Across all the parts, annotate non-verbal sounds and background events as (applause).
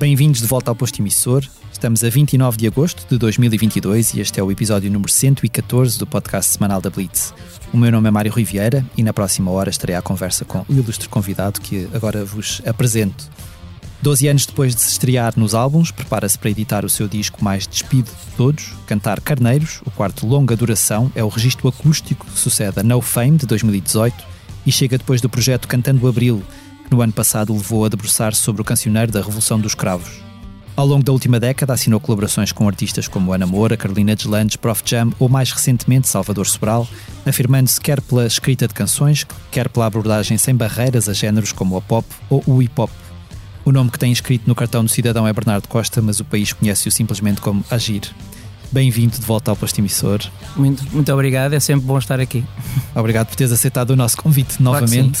Bem-vindos de volta ao posto emissor. Estamos a 29 de agosto de 2022 e este é o episódio número 114 do podcast semanal da Blitz. O meu nome é Mário Riviera e na próxima hora estarei à conversa com o ilustre convidado que agora vos apresento. Doze anos depois de se estrear nos álbuns, prepara-se para editar o seu disco mais despido de todos, Cantar Carneiros, o quarto longa duração, é o registro acústico que sucede a No Fame de 2018 e chega depois do projeto Cantando Abril, que no ano passado levou a debruçar-se sobre o cancioneiro da Revolução dos Cravos. Ao longo da última década assinou colaborações com artistas como Ana Moura, Carolina Deslandes, Prof Jam ou mais recentemente Salvador Sobral, afirmando-se quer pela escrita de canções, quer pela abordagem sem barreiras a géneros como a pop ou o hip hop. O nome que tem escrito no cartão do cidadão é Bernardo Costa, mas o país conhece-o simplesmente como Agir. Bem-vindo de volta ao posto emissor. Muito, muito obrigado, é sempre bom estar aqui. (laughs) Obrigado por teres aceitado o nosso convite novamente.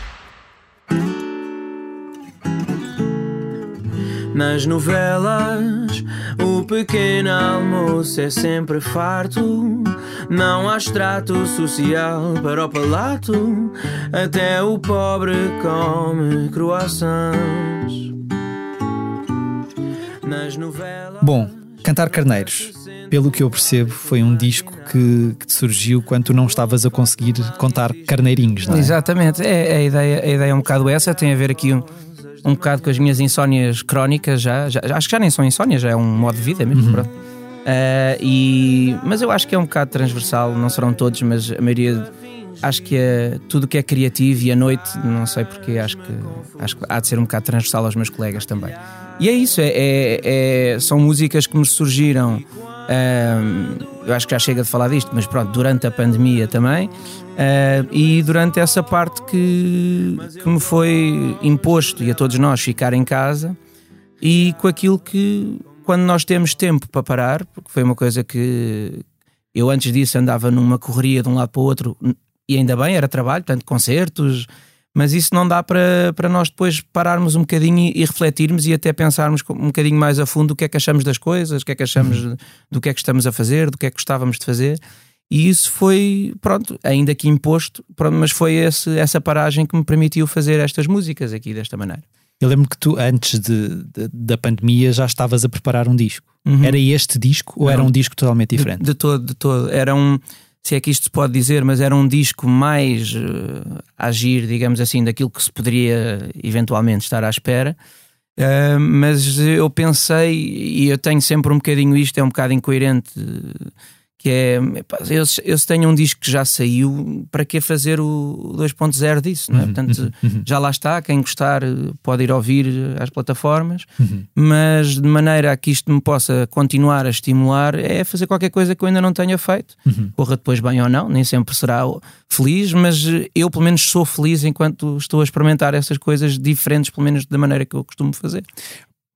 Nas novelas, o pequeno almoço é sempre farto. Não há extrato social para o palato. Até o pobre come croissants. Nas novelas. Bom, Cantar Carneiros, pelo que eu percebo, foi um disco que, que surgiu quando tu não estavas a conseguir contar carneirinhos, não é? Exatamente, é, a, ideia, a ideia é um bocado essa, tem a ver aqui um, um bocado com as minhas insónias crónicas já, já- acho que já nem são insónias, já é um modo de vida mesmo. pronto. Ah, e, mas eu acho que é um bocado transversal, não serão todos, mas a maioria. Acho que é tudo o que é criativo e a noite, não sei porque, acho que, acho que há de ser um bocado transversal aos meus colegas também. E é isso, é, é- é- são músicas que me surgiram. Ahm, eu acho que já chega de falar disto, mas pronto, durante a pandemia também. ah, e durante essa parte que, que me foi imposto e a todos nós ficar em casa e com aquilo que quando nós temos tempo para parar, porque foi uma coisa que eu antes disso andava numa correria de um lado para o outro e ainda bem, era trabalho, portanto, concertos, mas isso não dá para, para nós depois pararmos um bocadinho e, e refletirmos e até pensarmos um bocadinho mais a fundo o que é que achamos das coisas, o que é que achamos do que é que estamos a fazer, do que é que gostávamos de fazer. E isso foi, pronto, ainda que imposto, pronto, mas foi esse, essa paragem que me permitiu fazer estas músicas aqui desta maneira. Eu lembro que tu, antes de, de- da pandemia, já estavas a preparar um disco. Uhum. Era este disco ou Não. era um disco totalmente De- diferente? De, todo, de todo. Era um, se é que isto se pode dizer, mas era um disco mais a agir, digamos assim, daquilo que se poderia eventualmente estar à espera. Eh, mas eu pensei, e eu tenho sempre um bocadinho isto, é um bocado incoerente, eh, que é, eu, eu tenho um disco que já saiu, para que fazer o 2.0 disso, não é? Portanto, já lá está, quem gostar eh, pode ir ouvir às plataformas, mas de maneira a que isto me possa continuar a estimular é fazer qualquer coisa que eu ainda não tenha feito. Corra depois bem ou não, nem sempre será feliz, mas eh, eu pelo menos sou feliz enquanto estou a experimentar essas coisas diferentes, pelo menos da maneira que eu costumo fazer.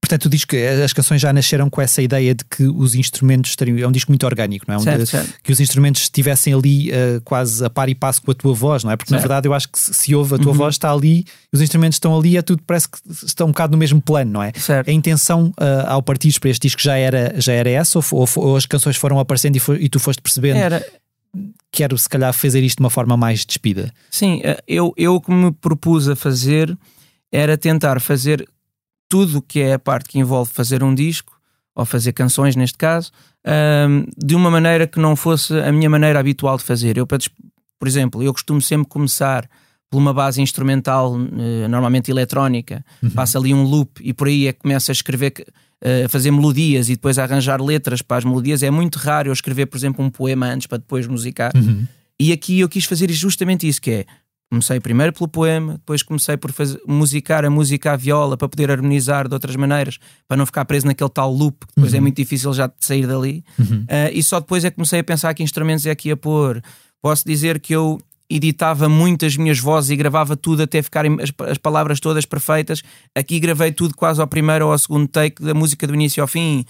Portanto, tu dizes que as canções já nasceram com essa ideia de que os instrumentos estariam. É um disco muito orgânico, não é? Um Certo, de- certo. Que os instrumentos estivessem ali eh, quase a par e passo com a tua voz, não é? Porque na Certo. verdade eu acho que se, ouve a tua Uhum. voz está ali, os instrumentos estão ali, é tudo, parece que estão um bocado no mesmo plano, não é? Certo. A intenção ah, ao partir para este disco já era, já era essa, ou, ou, ou as canções foram aparecendo e, foi- e tu foste percebendo Era, quero se calhar fazer isto de uma forma mais despida. Sim, eh, eu, eu o que me propus a fazer era tentar fazer tudo o que é a parte que envolve fazer um disco, ou fazer canções neste caso, ahm, de uma maneira que não fosse a minha maneira habitual de fazer. Eu, por exemplo, eu costumo sempre começar por uma base instrumental, eh, normalmente eletrónica, passa ali um loop e por aí é que começa a escrever, eh, a fazer melodias e depois a arranjar letras para as melodias. É muito raro eu escrever, por exemplo, um poema antes para depois musicar. E aqui eu quis fazer justamente isso, que é Comecei primeiro pelo poema, depois comecei por fazer, musicar a música à viola para poder harmonizar de outras maneiras, para não ficar preso naquele tal loop, que depois é Uhum. muito difícil já de sair dali. Ah, e só depois é que comecei a pensar que instrumentos é que ia pôr. Posso dizer que eu editava muito as minhas vozes e gravava tudo até ficarem as, as palavras todas perfeitas. Aqui gravei tudo quase ao primeiro ou ao segundo take da música do início ao fim.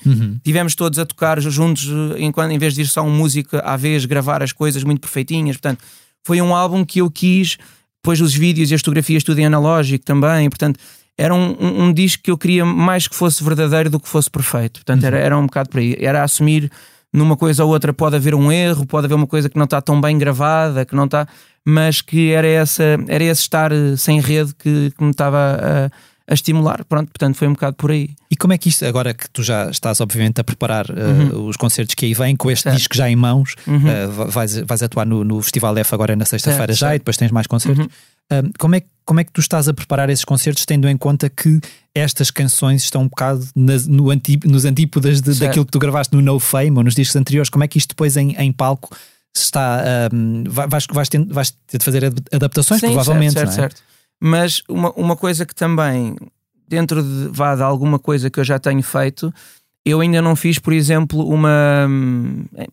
Tivemos todos a tocar juntos, enquanto, em vez de ir só um músico à vez, gravar as coisas muito perfeitinhas. Portanto, foi um álbum que eu quis, depois os vídeos e as fotografias tudo em analógico também, portanto era um, um, um disco que eu queria mais que fosse verdadeiro do que fosse perfeito, portanto era, era um bocado por aí, era assumir numa coisa ou outra pode haver um erro, pode haver uma coisa que não está tão bem gravada, que não está, mas que era, essa, era esse estar eh, sem rede que, que me estava a, a estimular, pronto, portanto foi um bocado por aí. E como é que isto, agora que tu já estás, obviamente, a preparar uh, os concertos que aí vêm, com este Uhum. Certo. disco já em mãos, Uhum. uh, vais, vais atuar no, no Festival F agora na sexta-feira Certo, já certo. e depois tens mais concertos. Uhum. Um, como, é, como é que tu estás a preparar esses concertos, tendo em conta que estas canções estão um bocado nas, no anti, nos antípodas de- Certo. daquilo que tu gravaste no No Fame ou nos discos anteriores? Como é que isto depois em, em palco está. Um, vai- vais, vais, ter, vais ter de fazer ad- adaptações, Sim, provavelmente. certo, não é? certo, certo. Mas uma, uma coisa que também, dentro de, vá, de alguma coisa que eu já tenho feito, eu ainda não fiz, por exemplo, uma.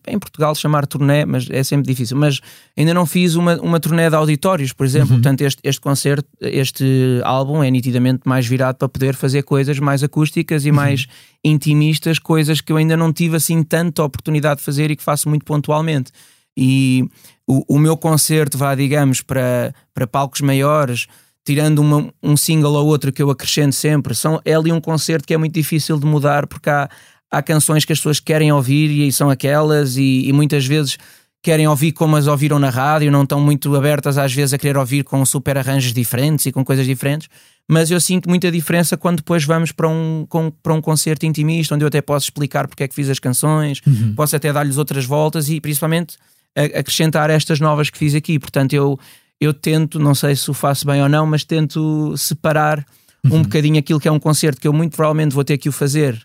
Em Portugal chamar turnê, mas é sempre difícil. Mas ainda não fiz uma, uma turnê de auditórios, por exemplo. Portanto, este, este concerto, este álbum é nitidamente mais virado para poder fazer coisas mais acústicas e mais intimistas, coisas que eu ainda não tive assim tanta oportunidade de fazer e que faço muito pontualmente. E o, o meu concerto, vá, digamos, para, para palcos maiores, tirando uma- um single ou outro que eu acrescento sempre, são, é ali um concerto que é muito difícil de mudar porque há, há canções que as pessoas querem ouvir e são aquelas, e, e muitas vezes querem ouvir como as ouviram na rádio, não estão muito abertas às vezes a querer ouvir com super arranjos diferentes e com coisas diferentes. Mas eu sinto muita diferença quando depois vamos para um, com- para um concerto intimista, onde eu até posso explicar porque é que fiz as canções, posso até dar-lhes outras voltas e principalmente acrescentar estas novas que fiz aqui. Portanto, eu, eu tento, não sei se o faço bem ou não, mas tento separar um bocadinho aquilo que é um concerto que eu muito provavelmente vou ter que o fazer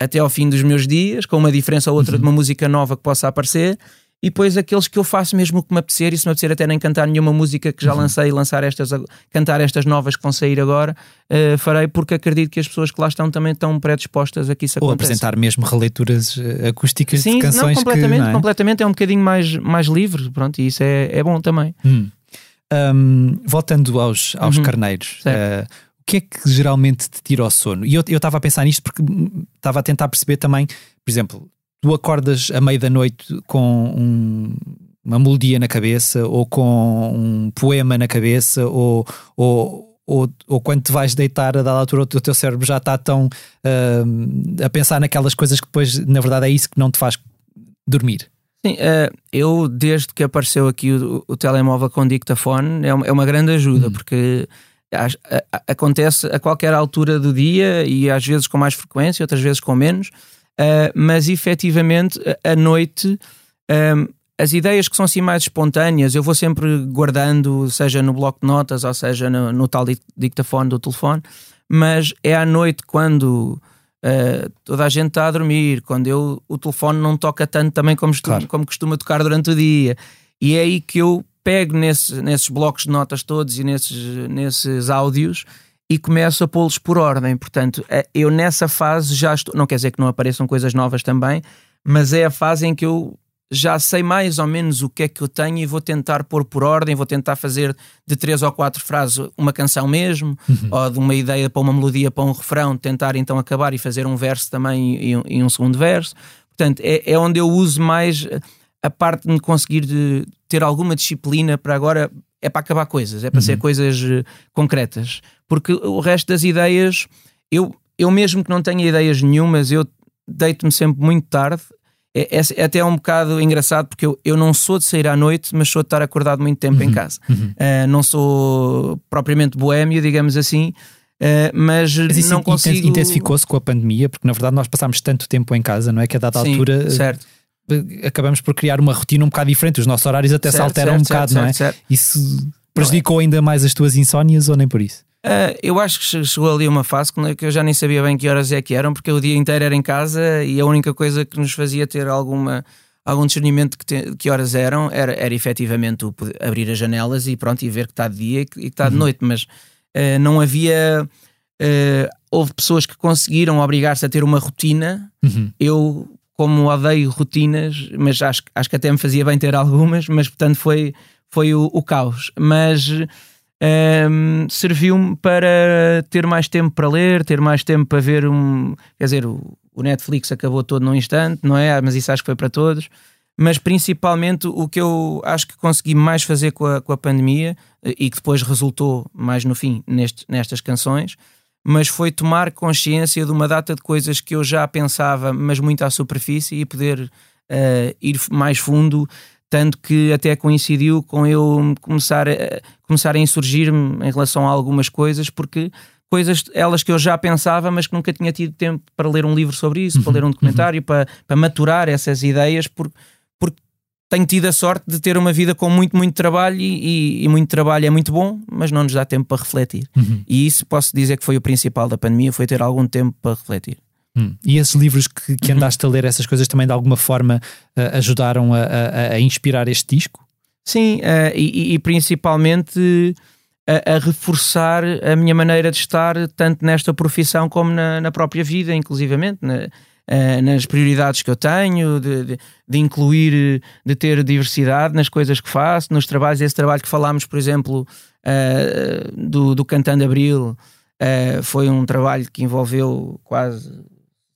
até ao fim dos meus dias, com uma diferença ou outra de uma música nova que possa aparecer, e depois aqueles que eu faço mesmo o que me apetecer, e se me apetecer até nem cantar nenhuma música que já lancei e lançar estas, cantar estas novas que vão sair agora, eh, farei porque acredito que as pessoas que lá estão também estão predispostas a que isso Ou aconteça. apresentar mesmo releituras eh, acústicas Sim, de canções não, completamente, que. não é? completamente é um bocadinho mais, mais livre, pronto, e isso é, é bom também. Hum. Um, voltando aos, aos Uhum. carneiros, uh, o que é que geralmente te tira o sono? E eu estava a pensar nisto porque hum, estava a tentar perceber também, por exemplo, tu acordas à meia da noite com um- uma melodia na cabeça ou com um poema na cabeça ou, ou, ou, ou quando te vais deitar a dada altura o teu, cérebro já está tão hum, a pensar naquelas coisas que depois na verdade é isso que não te faz dormir. Sim, eh, eu desde que apareceu aqui o, o telemóvel com dictafone é uma, é uma grande ajuda porque as- a- a- acontece a qualquer altura do dia e às vezes com mais frequência, outras vezes com menos, eh, mas efetivamente à noite eh, as ideias que são assim mais espontâneas eu vou sempre guardando, seja no bloco de notas ou seja no, no tal dic- dictafone do telefone, mas é à noite quando Uh, toda a gente está a dormir, quando eu, o telefone não toca tanto também como, Claro. como costuma tocar durante o dia. E é aí que eu pego nesse- nesses blocos de notas todos e nesses, nesses áudios e começo a pô-los por ordem. Portanto, eh, eu nessa fase já estou. Não quer dizer que não apareçam coisas novas também, mas é a fase em que eu já sei mais ou menos o que é que eu tenho e vou tentar pôr por ordem, vou tentar fazer de três ou quatro frases uma canção mesmo, ou de uma ideia para uma melodia, para um refrão, tentar então acabar e fazer um verso também e um, e um segundo verso. Portanto, é, é onde eu uso mais a parte de conseguir de ter alguma disciplina para agora é para acabar coisas, é para ser coisas eh, concretas. Porque o resto das ideias, eu, eu mesmo que não tenha ideias nenhumas, eu deito-me sempre muito tarde. É, é- é até um bocado engraçado porque eu, eu não sou de sair à noite, mas sou de estar acordado muito tempo em casa. Uh, não sou propriamente boémio, digamos assim, uh, mas, Mas isso não consigo. intensificou-se com a pandemia, porque na verdade nós passámos tanto tempo em casa, não é? Que a dada Sim, altura eh, certo. acabamos por criar uma rotina um bocado diferente. Os nossos horários até se Certo, alteram certo, um bocado, certo, não é? Isso prejudicou ainda mais as tuas insónias ou nem por isso? Uh, eu acho que che- chegou ali uma fase que que eu já nem sabia bem que horas é que eram, porque o dia inteiro era em casa e a única coisa que nos fazia ter alguma, algum discernimento que, te, que horas eram, era, era efetivamente o abrir as janelas e pronto, e ver que está de dia e que, está de noite, mas uh, não havia. Uh, houve pessoas que conseguiram obrigar-se a ter uma rotina. Uhum. Eu, como odeio rotinas, mas acho, acho que até me fazia bem ter algumas, mas portanto foi, foi o, o caos. Mas um, serviu-me para ter mais tempo para ler, ter mais tempo para ver um. Quer dizer, o, Netflix acabou todo num instante, não é? Mas isso acho que foi para todos. Mas principalmente o que eu acho que consegui mais fazer com a, com a pandemia e que depois resultou mais no fim neste, nestas canções, mas foi tomar consciência de uma data de coisas que eu já pensava, mas muito à superfície e poder uh, ir mais fundo tanto que até coincidiu com eu começar a, começar a insurgir-me em relação a algumas coisas, porque coisas elas que eu já pensava, mas que nunca tinha tido tempo para ler um livro sobre isso, uhum, para ler um documentário, uhum. para, para maturar essas ideias, porque, porque tenho tido a sorte de ter uma vida com muito, muito trabalho e, e, e muito trabalho é muito bom, mas não nos dá tempo para refletir. Uhum. E isso posso dizer que foi o principal da pandemia, foi ter algum tempo para refletir. Hum. E esses livros que, que, andaste a ler, essas coisas também de alguma forma uh, ajudaram a, a, a, inspirar este disco? Sim, uh, e, e, principalmente a, a, reforçar a minha maneira de estar, tanto nesta profissão como na, na própria vida, inclusivamente, na, uh, nas prioridades que eu tenho, de, de, de, incluir, de ter diversidade nas coisas que faço, nos trabalhos, esse trabalho que falámos, por exemplo, do, do Cantando Abril. foi um trabalho que envolveu quase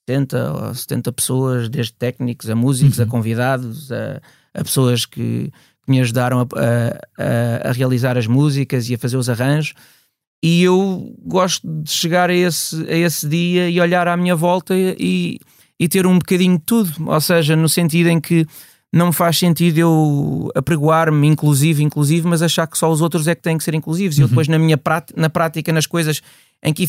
70 ou 70 pessoas, desde técnicos a músicos, uhum. a convidados, a, a pessoas que, que, me ajudaram a, a, a, realizar as músicas e a fazer os arranjos. E eu gosto de chegar a esse, a esse dia e olhar à minha volta e, e ter um bocadinho de tudo, ou seja, no sentido em que não me faz sentido eu apregoar-me inclusive, inclusive, mas achar que só os outros é que têm que ser inclusivos. E eu uhum. depois na minha na prática, nas coisas em que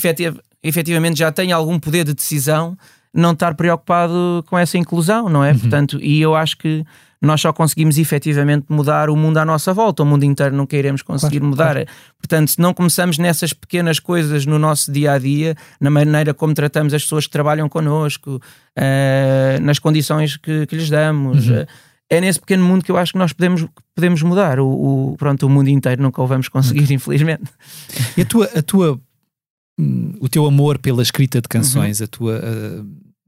efetivamente já tenho algum poder de decisão, não estar preocupado com essa inclusão, não é? Uhum. Portanto, e eu acho que nós só conseguimos efetivamente mudar o mundo à nossa volta, o mundo inteiro nunca iremos conseguir claro, mudar. Claro. Portanto, se não começamos nessas pequenas coisas no nosso dia a dia, na maneira como tratamos as pessoas que trabalham connosco, uh, nas condições que, que lhes damos. Uhum. Uh, é nesse pequeno mundo que eu acho que nós podemos, podemos mudar. O, o, pronto, o mundo inteiro nunca o vamos conseguir, uhum. infelizmente. E a tua, a tua, hum, o teu amor pela escrita de canções, uhum. a tua.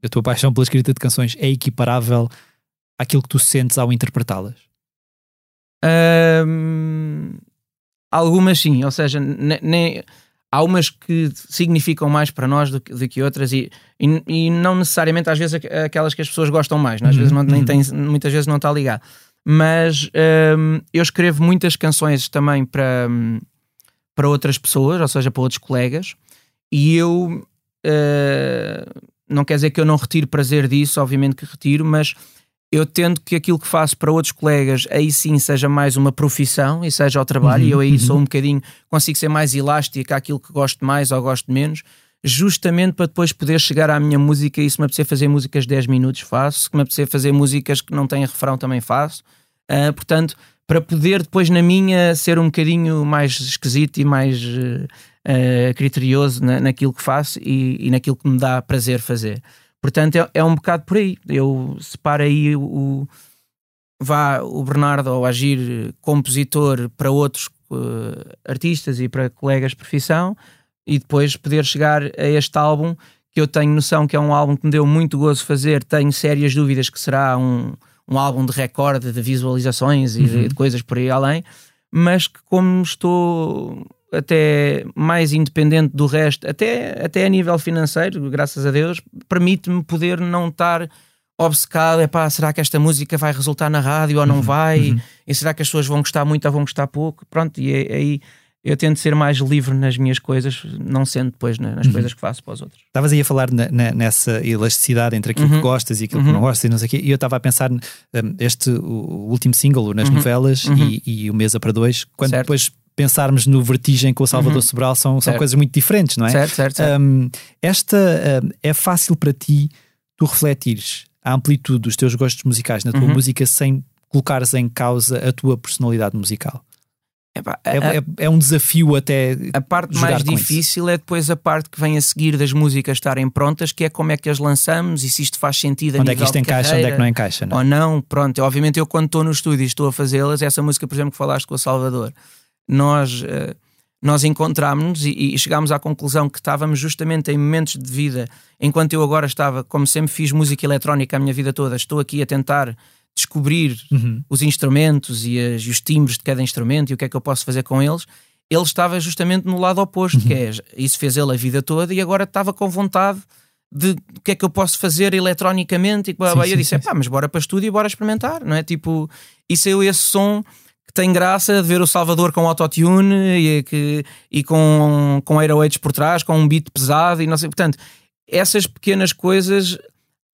A tua paixão pela escrita de canções é equiparável àquilo que tu sentes ao interpretá-las? Um, algumas sim, ou seja, nem, há umas que significam mais para nós do que, do que outras e, e, e, não necessariamente às vezes aquelas que as pessoas gostam mais, é? às uhum, vezes não, nem uhum. tem, muitas vezes não está a ligar. Mas um, eu escrevo muitas canções também para, para outras pessoas, ou seja, para outros colegas, e eu uh, não quer dizer que eu não retiro prazer disso, obviamente que retiro, mas eu tento que aquilo que faço para outros colegas aí sim seja mais uma profissão e seja o trabalho, uhum, e eu aí uhum. sou um bocadinho, consigo ser mais elástico àquilo que gosto mais ou gosto menos, justamente para depois poder chegar à minha música e se me apetecer fazer músicas 10 minutos faço, se me apetecer fazer músicas que não têm refrão também faço. Uh, portanto, para poder depois na minha ser um bocadinho mais esquisito e mais uh, uh, criterioso na, naquilo que faço e, e, naquilo que me dá prazer fazer. Portanto, é, é um bocado por aí. Eu separo aí o, vá o Bernardo ao agir compositor para outros uh, artistas e para colegas de profissão e depois poder chegar a este álbum que eu tenho noção que é um álbum que me deu muito gozo fazer, tenho sérias dúvidas que será um, um álbum de recorde de visualizações e uhum. de, de coisas por aí além, mas que como estou até mais independente do resto, até, até a nível financeiro, graças a Deus, permite-me poder não estar obcecado, é pá, será que esta música vai resultar na rádio ou não uhum, vai? Uhum. E será que as pessoas vão gostar muito ou vão gostar pouco? Pronto, e é, aí eu tento ser mais livre nas minhas coisas, não sendo depois nas uhum. coisas que faço para os outros. Estavas aí a falar na, na, nessa elasticidade entre aquilo que uhum. gostas e aquilo que não uhum. gostas e não sei o quê, e eu estava a pensar um, este o último single, nas uhum. novelas e, e, o Mesa para Dois, quando certo. depois pensarmos no Vertigem com o Salvador uhum. Sobral são, são coisas muito diferentes, não é? Certo, certo, certo. Um, esta um, é fácil para ti tu refletires a amplitude dos teus gostos musicais na tua uhum. música sem colocares em causa a tua personalidade musical? Epá, a- É, é- é um desafio até. A parte mais difícil é depois a parte que vem a seguir das músicas estarem prontas, que é como é que as lançamos e se isto faz sentido a Onde é que isto encaixa, onde é que carreira não encaixa, não é? ou não. Pronto, obviamente eu quando estou no estúdio e estou a fazê-las, essa música, por exemplo, que falaste com o Salvador, nós, eh, nós encontrámos-nos e, e chegámos à conclusão que estávamos justamente em momentos de vida, enquanto eu agora estava, como sempre fiz música eletrónica a minha vida toda, estou aqui a tentar descobrir Uhum. os instrumentos e, as- e os timbres de cada instrumento e o que é que eu posso fazer com eles. Ele estava justamente no lado oposto, que é isso fez ele a vida toda e agora estava com vontade de o que é que eu posso fazer eletronicamente e. Sim, eu sim, disse: sim, pá, mas bora para estúdio e bora experimentar, não é? Tipo, e saiu esse som tem graça de ver o Salvador com autotune e, que, e com, com 808s por trás, com um beat pesado e não sei. Portanto, essas pequenas coisas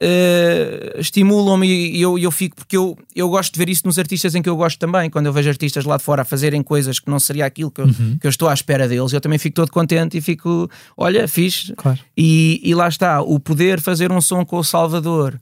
eh, estimulam-me e eu, eu fico, porque eu, eu gosto de ver isso nos artistas em que eu gosto também. Quando eu vejo artistas lá de fora a fazerem coisas que não seria aquilo que eu, Uhum. que eu estou à espera deles, eu também fico todo contente e fico, olha, fixe. Claro. E, e lá está, o poder fazer um som com o Salvador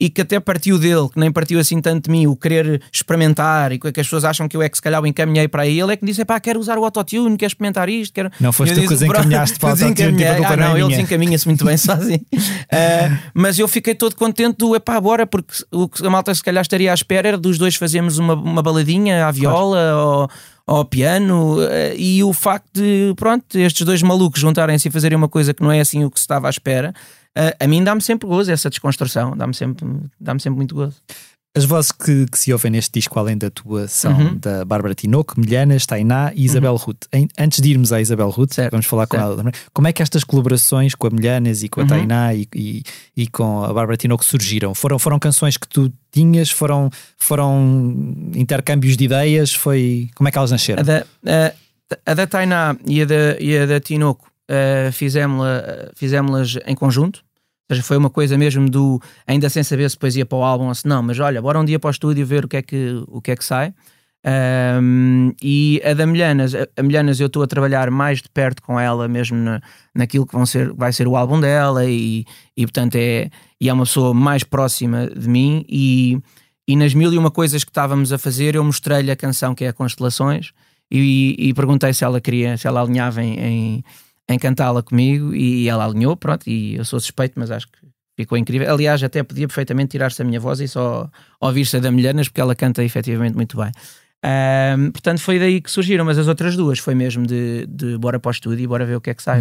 e que até partiu dele, que nem partiu assim tanto de mim, o querer experimentar e que as pessoas acham que eu é que se calhar o encaminhei para aí, ele é que disse: pá, quero usar o autotune, quero experimentar isto. Quero... Não foste tu que os "Pronto, encaminhaste para o autotune, tipo, a desencaminhei." culpa ah, não é ele minha. desencaminha-se muito bem (laughs) sozinho. Ah, mas eu fiquei todo contente do epá, bora, porque o que a malta se calhar estaria à espera era dos dois fazermos uma, uma baladinha à viola ou ao piano eh, e o facto de, pronto, estes dois malucos juntarem-se e fazerem uma coisa que não é assim o que se estava à espera, eh, a mim dá-me sempre gozo essa desconstrução, dá-me sempre, dá sempre muito gozo. As vozes que, que se ouvem neste disco, além da tua, são Uhum. da Bárbara Tinoco, Milhanas, Tainá e Isabel Ruth. Em- antes de irmos à Isabel Ruth, Certo, vamos falar com certo. ela também. Como é que estas colaborações com a Milhanas e com a Uhum. Tainá e, e, e com a Bárbara Tinoco surgiram? Foram, foram canções que tu tinhas? Foram, foram intercâmbios de ideias? Foi, como é que elas nasceram? A da, a, a da Tainá e a da, e a da Tinoco uh, fizemos-la- fizemos-las em conjunto. Ou seja, foi uma coisa mesmo do ainda sem saber se depois ia para o álbum ou se não, mas olha, bora um dia para o estúdio ver o que é que, o que, é que sai. Um, e a da Milhanas, a Milhanas eu estou a trabalhar mais de perto com ela mesmo na, naquilo que vão ser, vai ser o álbum dela e, e portanto é, e é uma pessoa mais próxima de mim e, e nas mil e uma coisas que estávamos a fazer eu mostrei-lhe a canção que é a Constelações e, e perguntei se ela queria, se ela alinhava em, em, em cantá-la comigo e ela alinhou, pronto, e eu sou suspeito, mas acho que ficou incrível. Aliás, até podia perfeitamente tirar-se a minha voz e só ouvir-se a da Milhanas, porque ela canta efetivamente muito bem. Ahm, portanto, foi daí que surgiram, mas as outras duas foi mesmo de, de bora para o estúdio e bora ver o que é que sai.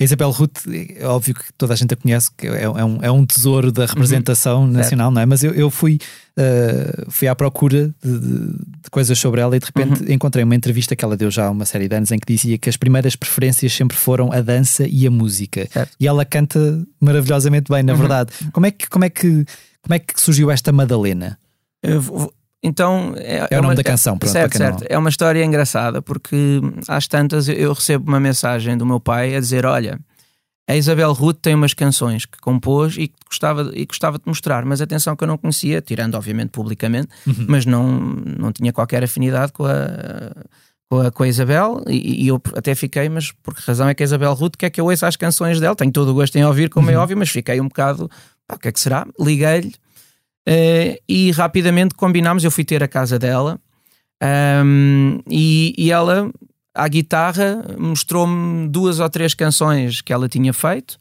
A Isabel Ruth, é óbvio que toda a gente a conhece, que é, é um, é um tesouro da representação nacional, não é? Mas eu, eu fui, uh, fui à procura de, de- coisas sobre ela e de repente encontrei uma entrevista que ela deu já há uma série de anos em que dizia que as primeiras preferências sempre foram a dança e a música. Certo. E ela canta maravilhosamente bem, na verdade. Como é que, como é que, como é que surgiu esta Madalena? Eu vou- Então, é, É o nome uma- da canção, pronto, certo, não- certo. É uma história engraçada porque às tantas eu- recebo uma mensagem do meu pai a dizer: Olha, a Isabel Ruth tem umas canções que compôs e que gostava, e gostava de mostrar, mas atenção que eu não conhecia, tirando obviamente publicamente, Uhum. mas não, não tinha qualquer afinidade com a, com a, com a Isabel e, e eu até fiquei, mas por que razão é que a Isabel Ruth quer que eu ouça as canções dela? Tenho todo o gosto em ouvir, como é óbvio, mas fiquei um bocado, pá, o que é que será? Liguei-lhe eh, e rapidamente combinámos. Eu fui ter a casa dela ahm, e, e ela, à guitarra, mostrou-me duas ou três canções que ela tinha feito.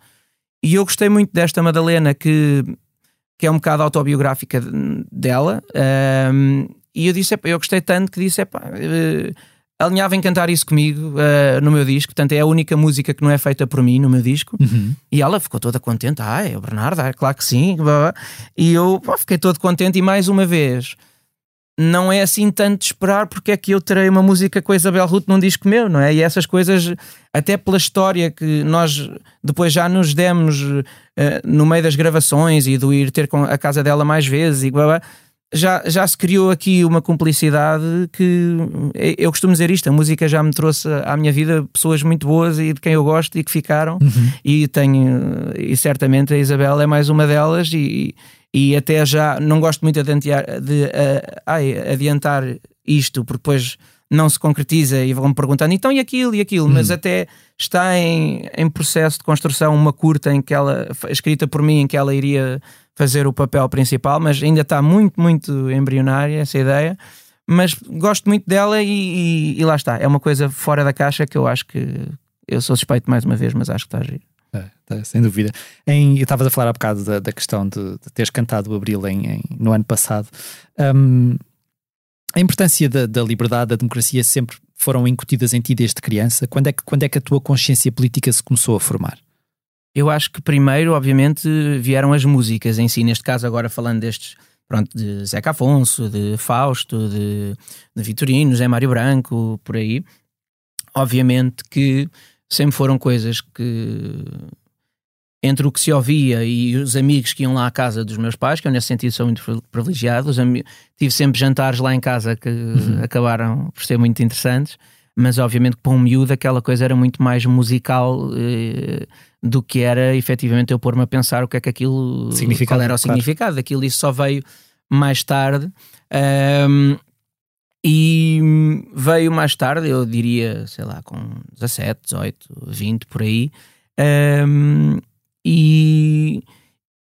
E eu gostei muito desta Madalena, que, que é um bocado autobiográfica de- dela. ahm, e eu disse, eu gostei tanto que disse: epá, eh, alinhava em cantar isso comigo eh, no meu disco. Portanto, é a única música que não é feita por mim no meu disco. E ela ficou toda contente. Ah, é o Bernardo, ah, claro que sim. blá, blá. E eu pá, fiquei todo contente. E mais uma vez, não é assim tanto de esperar porque é que eu terei uma música com a Isabel Ruth num disco meu, não é? E essas coisas, até pela história que nós depois já nos demos eh, no meio das gravações e do ir ter com a casa dela mais vezes e blá, blá, já, já se criou aqui uma cumplicidade que eh, eu costumo dizer isto: a música já me trouxe à minha vida pessoas muito boas e de quem eu gosto e que ficaram, e tenho, e certamente a Isabel é mais uma delas, e, e até já não gosto muito de, adiantar, de eh, ai, adiantar isto, porque depois não se concretiza e vão-me perguntando então e aquilo e aquilo, mas até está em, em processo de construção uma curta em que ela, escrita por mim, em que ela iria fazer o papel principal, mas ainda está muito, muito embrionária essa ideia. mas gosto muito dela e, e, e lá está. É uma coisa fora da caixa que eu acho que eu sou suspeito mais uma vez, mas acho que está a giro. É, tá, sem dúvida. Em, eu estavas a falar há bocado da, da questão de, de, teres cantado o Abril em, em, no ano passado. Um, a importância da, da, liberdade, da democracia sempre foram incutidas em ti desde criança. Quando é, que, quando é que a tua consciência política se começou a formar? Eu acho que primeiro, obviamente, vieram as músicas em si. Neste caso, agora falando destes, pronto, de Zeca Afonso, de Fausto, de, de Vitorino, Zé Mário Branco, por aí. Obviamente que sempre foram coisas que entre o que se ouvia e os amigos que iam lá à casa dos meus pais, que eu nesse sentido sou muito privilegiado, tive sempre jantares lá em casa que uhum. acabaram por ser muito interessantes, mas obviamente para um miúdo aquela coisa era muito mais musical eh, do que era efetivamente eu pôr-me a pensar o que é que aquilo, qual era o claro. significado daquilo, isso só veio mais tarde. Um, e veio mais tarde, eu diria, sei lá, com 17, 18, 20 por aí. Um, e,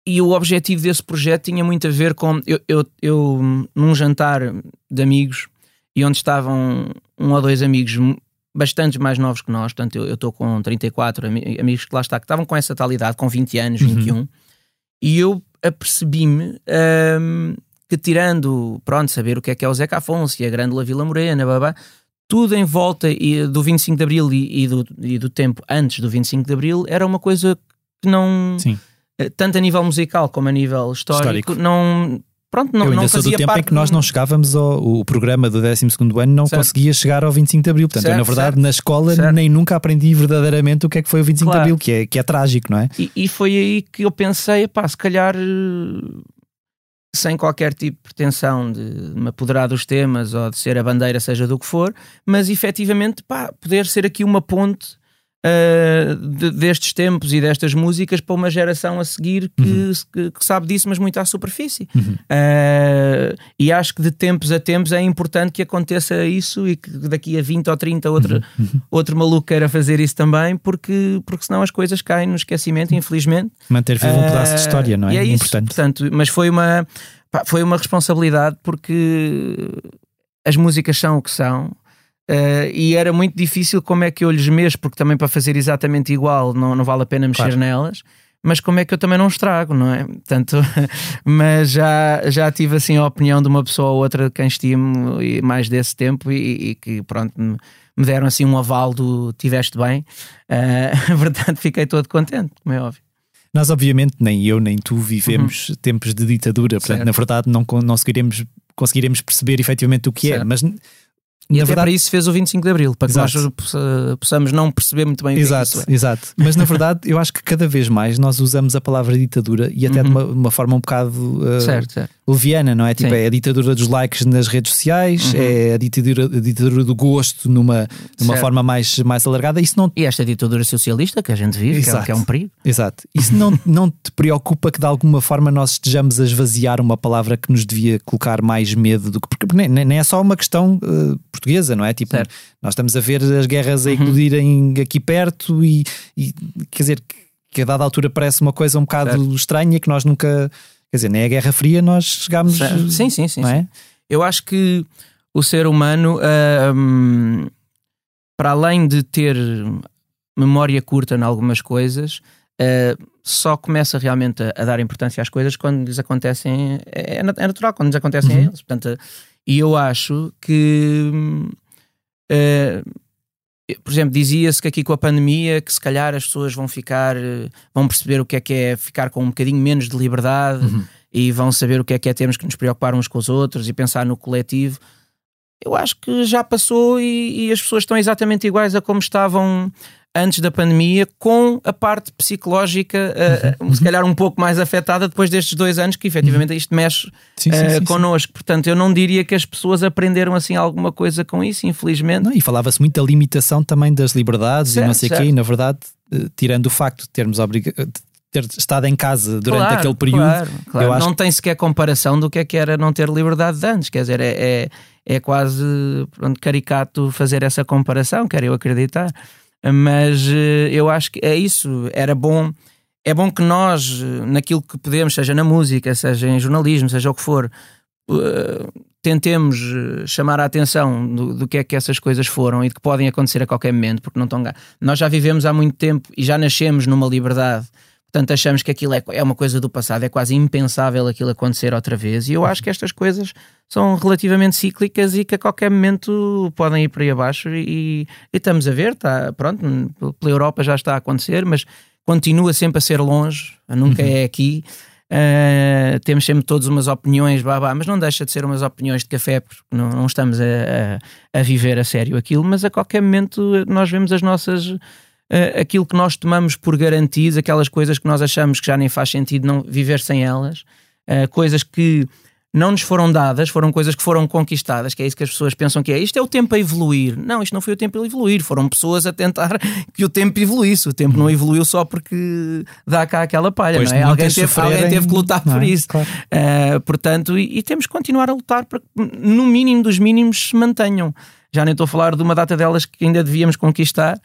e o objetivo desse projeto tinha muito a ver com. Eu, eu, eu, num jantar de amigos, e onde estavam um ou dois amigos bastante mais novos que nós, portanto, eu estou com 34 amigos que lá está, que estavam com essa tal idade, com 20 anos, uhum. 21, e eu apercebi-me. Um, que tirando, pronto, saber o que é que é o Zeca Afonso e a Grândola Vila Morena, babá, tudo em volta do 25 de Abril e, e, do, e do tempo antes do 25 de Abril era uma coisa que não... Sim. Eh, tanto a nível musical como a nível histórico, histórico. não... Pronto, não, Eu ainda não sou do tempo em que nós não chegávamos ao o programa do 12 ano, não certo. conseguia chegar ao 25 de Abril. Portanto, certo, eu, na verdade, certo. na escola nem nunca aprendi verdadeiramente o que é que foi o 25 claro. de Abril, que é, que é trágico, não é? E, e foi aí que eu pensei, pá, se calhar sem qualquer tipo de pretensão de me apoderar dos temas ou de ser a bandeira, seja do que for, mas efetivamente pá, poder ser aqui uma ponte uh, de, destes tempos e destas músicas para uma geração a seguir que, uhum. que, que sabe disso, mas muito à superfície. Uhum. Uh, e acho que de tempos a tempos é importante que aconteça isso e que daqui a 20 ou 30 outro, uhum. uhum. outro maluco queira fazer isso também, porque, porque senão as coisas caem no esquecimento, infelizmente. Manter vivo um pedaço de história, não é? é isso, importante. Portanto, mas foi uma, pá, foi uma responsabilidade porque as músicas são o que são. Uh, e era muito difícil como é que eu lhes mexo, porque também para fazer exatamente igual não, não vale a pena mexer claro. nelas, mas como é que eu também não estrago, não é? Portanto, (laughs) mas já, já tive assim a opinião de uma pessoa ou outra de quem estimo e mais desse tempo e, e que pronto me, deram assim um aval do tiveste bem, (laughs) uh, verdade fiquei todo contente, como é óbvio. Nós, obviamente, nem eu nem tu vivemos uhum. tempos de ditadura, portanto, certo. na verdade, não, não conseguiremos, conseguiremos perceber efetivamente o que é, certo. é, mas e na até verdade, para isso fez o 25 de Abril, para que exato. nós possamos não perceber muito bem exato, o que é Exato, mas na verdade eu acho que cada vez mais nós usamos a palavra ditadura e até uhum. de uma, uma, forma um bocado uh, certo, certo. leviana, não é? Tipo, Sim. é a ditadura dos likes nas redes sociais, uhum. é a ditadura, a ditadura do gosto numa, numa forma mais, mais alargada. Isso não... E esta ditadura socialista que a gente vive, que é, que é, um perigo. Exato. Isso não, (laughs) não te preocupa que de alguma forma nós estejamos a esvaziar uma palavra que nos devia colocar mais medo do que. Porque nem, nem é só uma questão uh, portuguesa, não é? Tipo, certo. nós estamos a ver as guerras a eclodirem uhum. aqui perto e, e, quer dizer, que a dada altura parece uma coisa um bocado certo. estranha que nós nunca. Quer dizer, nem a Guerra Fria nós chegámos. Certo. Sim, sim, sim, é? sim. Eu acho que o ser humano, uh, para além de ter memória curta em algumas coisas, uh, só começa realmente a, a, dar importância às coisas quando lhes acontecem. É, é, é natural, quando lhes acontecem uhum. a eles. Portanto, e eu acho que. Uh, por exemplo, dizia-se que aqui com a pandemia que se calhar as pessoas vão ficar, vão perceber o que é que é ficar com um bocadinho menos de liberdade uhum. e vão saber o que é que é termos que nos preocupar uns com os outros e pensar no coletivo. Eu acho que já passou e, e as pessoas estão exatamente iguais a como estavam antes da pandemia, com a parte psicológica, uh, se calhar um pouco mais afetada depois destes dois anos, que efetivamente isto mexe sim, sim, uh, sim, connosco. Portanto, eu não diria que as pessoas aprenderam assim alguma coisa com isso, infelizmente. Não, e falava-se muito da limitação também das liberdades certo, e não sei o quê, e na verdade, tirando o facto de termos ter estado em casa durante claro, aquele período. Claro, claro. Acho... Não tem sequer comparação do que é que era não ter liberdade de antes. Quer dizer, é, é, é quase pronto, caricato fazer essa comparação, quero eu acreditar mas eh, eu acho que é isso. Era bom, é bom que nós, naquilo que podemos, seja na música, seja em jornalismo, seja o que for, uh, tentemos eh, chamar a atenção do, do, que é que essas coisas foram e de que podem acontecer a qualquer momento, porque não estão. Nós já vivemos há muito tempo e já nascemos numa liberdade. Portanto, achamos que aquilo é, é uma coisa do passado, é quase impensável aquilo acontecer outra vez. E eu acho que estas coisas são relativamente cíclicas e que a qualquer momento podem ir para aí abaixo. E, e estamos a ver, tá, pronto, pela Europa já está a acontecer, mas continua sempre a ser longe, nunca uhum. é aqui. Uh, temos sempre todas umas opiniões, babá, mas não deixa de ser umas opiniões de café, porque não, não estamos a, a, a, viver a sério aquilo, mas a qualquer momento nós vemos as nossas. Uh, aquilo que nós tomamos por garantido, aquelas coisas que nós achamos que já nem faz sentido não viver sem elas, uh, coisas que não nos foram dadas, foram coisas que foram conquistadas, que é isso que as pessoas pensam que é. Isto é o tempo a evoluir. Não, isto não foi o tempo a evoluir, foram pessoas a tentar (laughs) que o tempo evoluísse. O tempo não evoluiu só porque dá cá aquela palha, não é? Alguém teve, alguém teve, que lutar por é? isso. Claro. Uh, portanto, e, e, temos que continuar a lutar para que, no mínimo dos mínimos, se mantenham. Já nem estou a falar de uma data delas que ainda devíamos conquistar,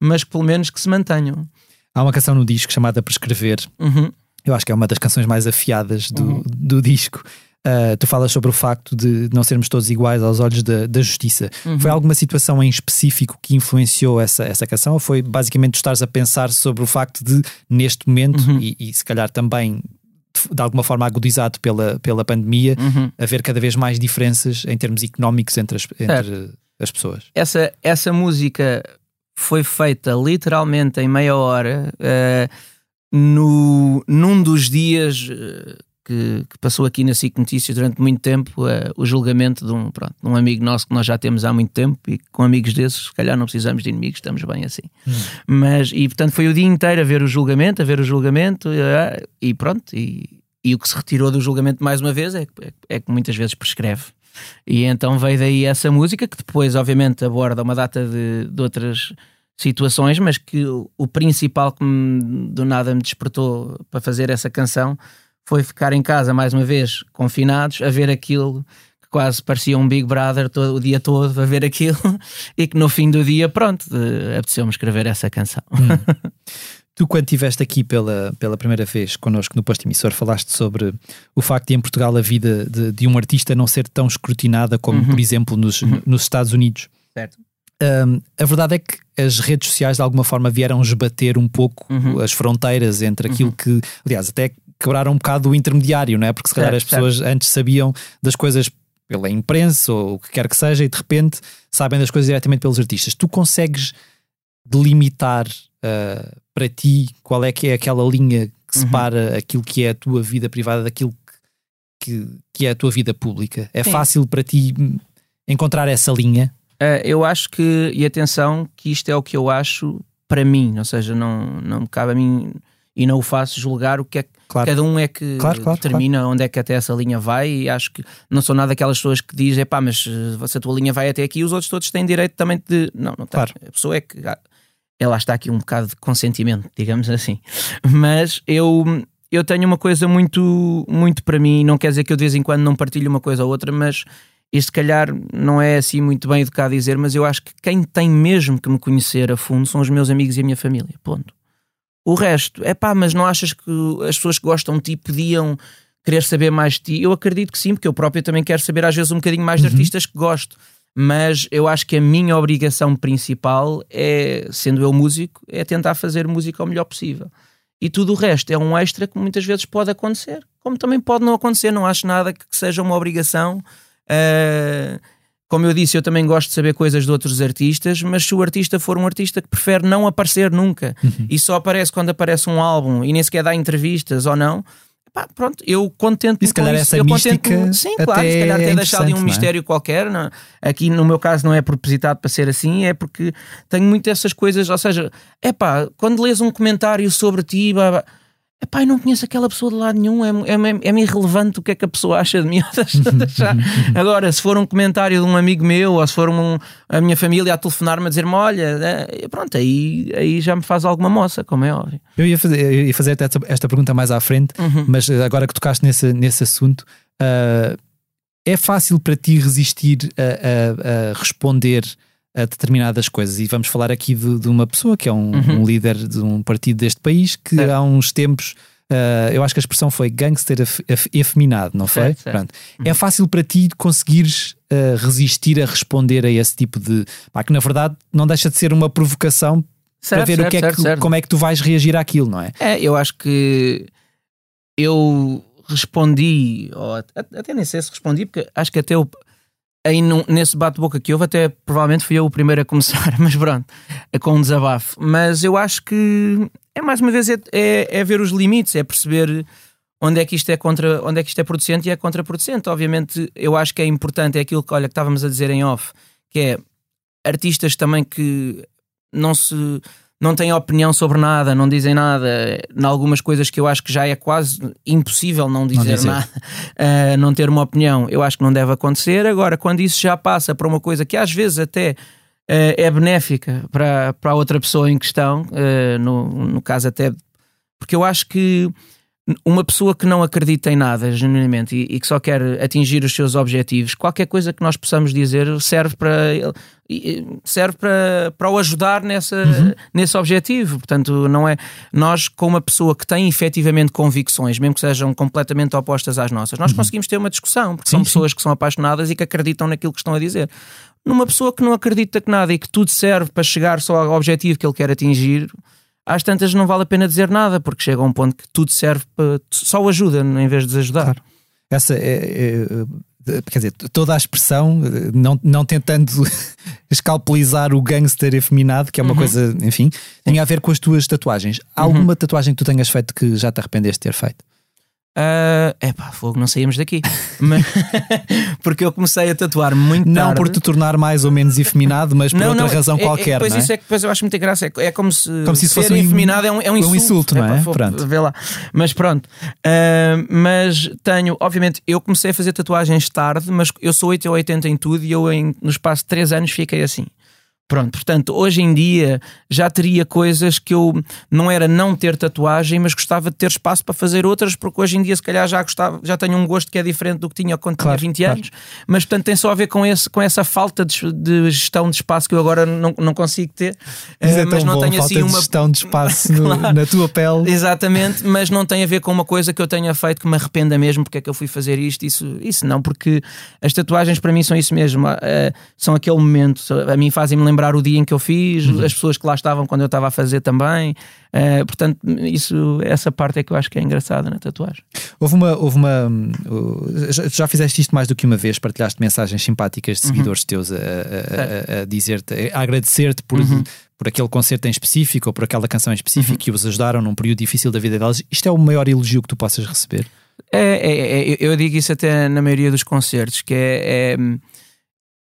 mas pelo menos que se mantenham. Há uma canção no disco chamada Prescrever. Uhum. Eu acho que é uma das canções mais afiadas do, uhum. do disco. Uh, tu falas sobre o facto de não sermos todos iguais aos olhos da, da justiça. Uhum. Foi alguma situação em específico que influenciou essa, essa canção? Ou foi basicamente estares a pensar sobre o facto de, neste momento, uhum. e, e, se calhar também de alguma forma agudizado pela, pela pandemia, uhum. haver cada vez mais diferenças em termos económicos entre as, entre as pessoas? Essa, essa música foi feita literalmente em meia hora. Uh, no, num dos dias uh, que, que, passou aqui na SIC Notícias durante muito tempo uh, o julgamento de um, pronto, de um amigo nosso que nós já temos há muito tempo e com amigos desses, se calhar não precisamos de inimigos, estamos bem assim. Hum. Mas, e portanto foi o dia inteiro a ver o julgamento, a ver o julgamento uh, e pronto. E, e o que se retirou do julgamento mais uma vez é, é, é que muitas vezes prescreve. E então veio daí essa música que depois, obviamente, aborda uma data de, de outras situações, mas que o, o principal que me, do nada me despertou para fazer essa canção foi ficar em casa mais uma vez, confinados, a ver aquilo que quase parecia um Big Brother todo, o dia todo, a ver aquilo, (laughs) e que no fim do dia, pronto, apeteceu-me escrever essa canção. Hum. (laughs) Tu, quando estiveste aqui pela, pela primeira vez connosco no Posto Emissor, falaste sobre o facto de em Portugal a vida de, de um artista não ser tão escrutinada como, uhum. por exemplo, nos, uhum. nos Estados Unidos. Certo. Um, a verdade é que as redes sociais de alguma forma vieram esbater um pouco uhum. as fronteiras entre aquilo uhum. que, aliás, até quebraram um bocado o intermediário, não é? Porque se calhar certo, as pessoas certo. antes sabiam das coisas pela imprensa ou o que quer que seja e de repente sabem das coisas diretamente pelos artistas. Tu consegues delimitar uh, para ti qual é que é aquela linha que uhum. separa aquilo que é a tua vida privada daquilo que, que é a tua vida pública? É Sim. fácil para ti encontrar essa linha? Uh, eu acho que, e atenção, que isto é o que eu acho para mim, ou seja, não, não me cabe a mim e não o faço julgar o que é que claro. cada um é que claro, claro, determina onde é que até essa linha vai e acho que não sou nada daquelas pessoas que dizem pá, mas eh, se a tua linha vai até aqui, os outros todos têm direito também de. Não, não tem. A pessoa é que. Ela está aqui um bocado de consentimento, digamos assim. Mas eu, eu tenho uma coisa muito, muito para mim, não quer dizer que eu de vez em quando não partilho uma coisa ou outra, mas isto se calhar não é assim muito bem educado dizer, mas eu acho que quem tem mesmo que me conhecer a fundo são os meus amigos e a minha família. Ponto. O resto, é pá, mas não achas que as pessoas que gostam de ti podiam querer saber mais de ti? Eu acredito que sim, porque eu próprio também quero saber às vezes um bocadinho mais de uhum. artistas que gosto. Mas eu acho que a minha obrigação principal é, sendo eu músico, é tentar fazer música o melhor possível. E tudo o resto é um extra que muitas vezes pode acontecer, como também pode não acontecer. Não acho nada que seja uma obrigação. Uh, como eu disse, eu também gosto de saber coisas de outros artistas, mas se o artista for um artista que prefere não aparecer nunca uhum. e só aparece quando aparece um álbum e nem sequer dá entrevistas ou não, pá, pronto, eu contento-me se calhar essa eu mística Sim, claro, se calhar ter é deixado ali um é? mistério qualquer. Não, aqui no meu caso não é propositado para ser assim, é porque tenho muito essas coisas, ou seja, é pá, quando lês um comentário sobre ti, bah, Epá, eu não conheço aquela pessoa de lado nenhum, é, é, é-me irrelevante o que é que a pessoa acha de mim. (laughs) Agora, se for um comentário de um amigo meu ou se for um, a minha família a telefonar-me a dizer-me: Olha, é, pronto, aí, aí já me faz alguma moça, como é óbvio. Eu ia fazer, eu ia fazer esta, esta pergunta mais à frente, uhum. mas agora que tocaste nesse, nesse assunto, uh, é fácil para ti resistir a, a, a responder a determinadas coisas. E vamos falar aqui de, de uma pessoa que é um, uhum. um, líder de um partido deste país que há uns tempos Uh, eu acho que a expressão foi gangster ef- ef- efeminado, não foi? Certo, certo. Pronto. É fácil para ti conseguires uh, resistir a responder a esse tipo de. Pá, que na verdade não deixa de ser uma provocação para Certo, ver o certo, que é certo, que, certo. como é que tu vais reagir àquilo, não é? É, eu acho que eu respondi, ou at- até nem sei se respondi, porque acho que até eu, aí nesse bate-boca que houve, até provavelmente fui eu o primeiro a começar, (laughs) mas pronto, com um desabafo. Mas eu acho que é mais uma vez é, é, é ver os limites, é perceber onde é que isto é contra, onde é que isto é producente e é contraproducente. Obviamente, eu acho que é importante, é aquilo que, olha, que estávamos a dizer em off, que é artistas também que não se não têm opinião sobre nada, não dizem nada, em algumas coisas que eu acho que já é quase impossível não dizer, dizer. nada, (laughs) eh, não ter uma opinião, eu acho que não deve acontecer. Agora, quando isso já passa para uma coisa que às vezes até eh, é benéfica para, para a outra pessoa em questão, eh, no, no caso até porque eu acho que uma pessoa que não acredita em nada, genuinamente, e, e que só quer atingir os seus objetivos, qualquer coisa que nós possamos dizer serve para ele- serve para, para o ajudar nessa, nesse objetivo. Portanto, não é nós, com uma pessoa que tem efetivamente convicções, mesmo que sejam completamente opostas às nossas, nós conseguimos ter uma discussão, porque são Sim, pessoas que são apaixonadas e que acreditam naquilo que estão a dizer. Numa pessoa que não acredita que nada e que tudo serve para chegar só ao objetivo que ele quer atingir, às tantas não vale a pena dizer nada, porque chega a um ponto que tudo serve para. só o ajuda em vez de desajudar. Claro. Essa é, é, é, quer dizer, toda a expressão, não, não tentando (laughs) escalpelizar o gangster efeminado, que é uma coisa, enfim, tinha a ver com as tuas tatuagens. Há alguma tatuagem que tu tenhas feito que já te arrependeste de ter feito? É epá, fogo, não saímos daqui. Mas- (laughs) porque eu comecei a tatuar muito Não tarde. por te tornar mais ou menos efeminado, mas por outra razão é- é- qualquer, Pois não é? isso é que depois eu acho muita graça. É, é como se, Como se ser fosse in- efeminado é um, é um um insulto. insulto, não é? Epá, fogo, Pronto. Vê lá. Mas pronto. Ah, mas tenho, obviamente, eu comecei a fazer tatuagens tarde, mas eu sou 8 ou 80 em tudo e eu em, no espaço de 3 anos fiquei assim. Pronto, portanto, hoje em dia já teria coisas que eu não era não ter tatuagem, mas gostava de ter espaço para fazer outras, porque hoje em dia, se calhar, já gostava, já tenho um gosto que é diferente do que tinha quando Claro, tinha 20 claro. anos, mas portanto tem só a ver com, esse, com essa falta de, de gestão de espaço que eu agora não, não consigo ter. Mas Eh, é mas tão não bom, tenho falta assim uma. gestão de espaço (laughs) no- Claro. na tua pele. Exatamente, mas não tem a ver com uma coisa que eu tenha feito que me arrependa mesmo porque é que eu fui fazer isto. Isso, isso não, porque as tatuagens para mim são isso mesmo, eh, são aquele momento. A mim fazem-me lembrar o dia em que eu fiz, Uhum. as pessoas que lá estavam quando eu estava a fazer também. Eh, portanto, isso, essa parte é que eu acho que é engraçada na tatuagem. Houve uma. Houve uma uh, já, já fizeste isto mais do que uma vez, partilhaste mensagens simpáticas de seguidores teus a, a- a- a dizer-te, a agradecer-te por, por aquele concerto em específico ou por aquela canção em específico que os ajudaram num período difícil da vida deles. Isto é o maior elogio que tu possas receber. É, é- é- eu digo isso até na maioria dos concertos, que é,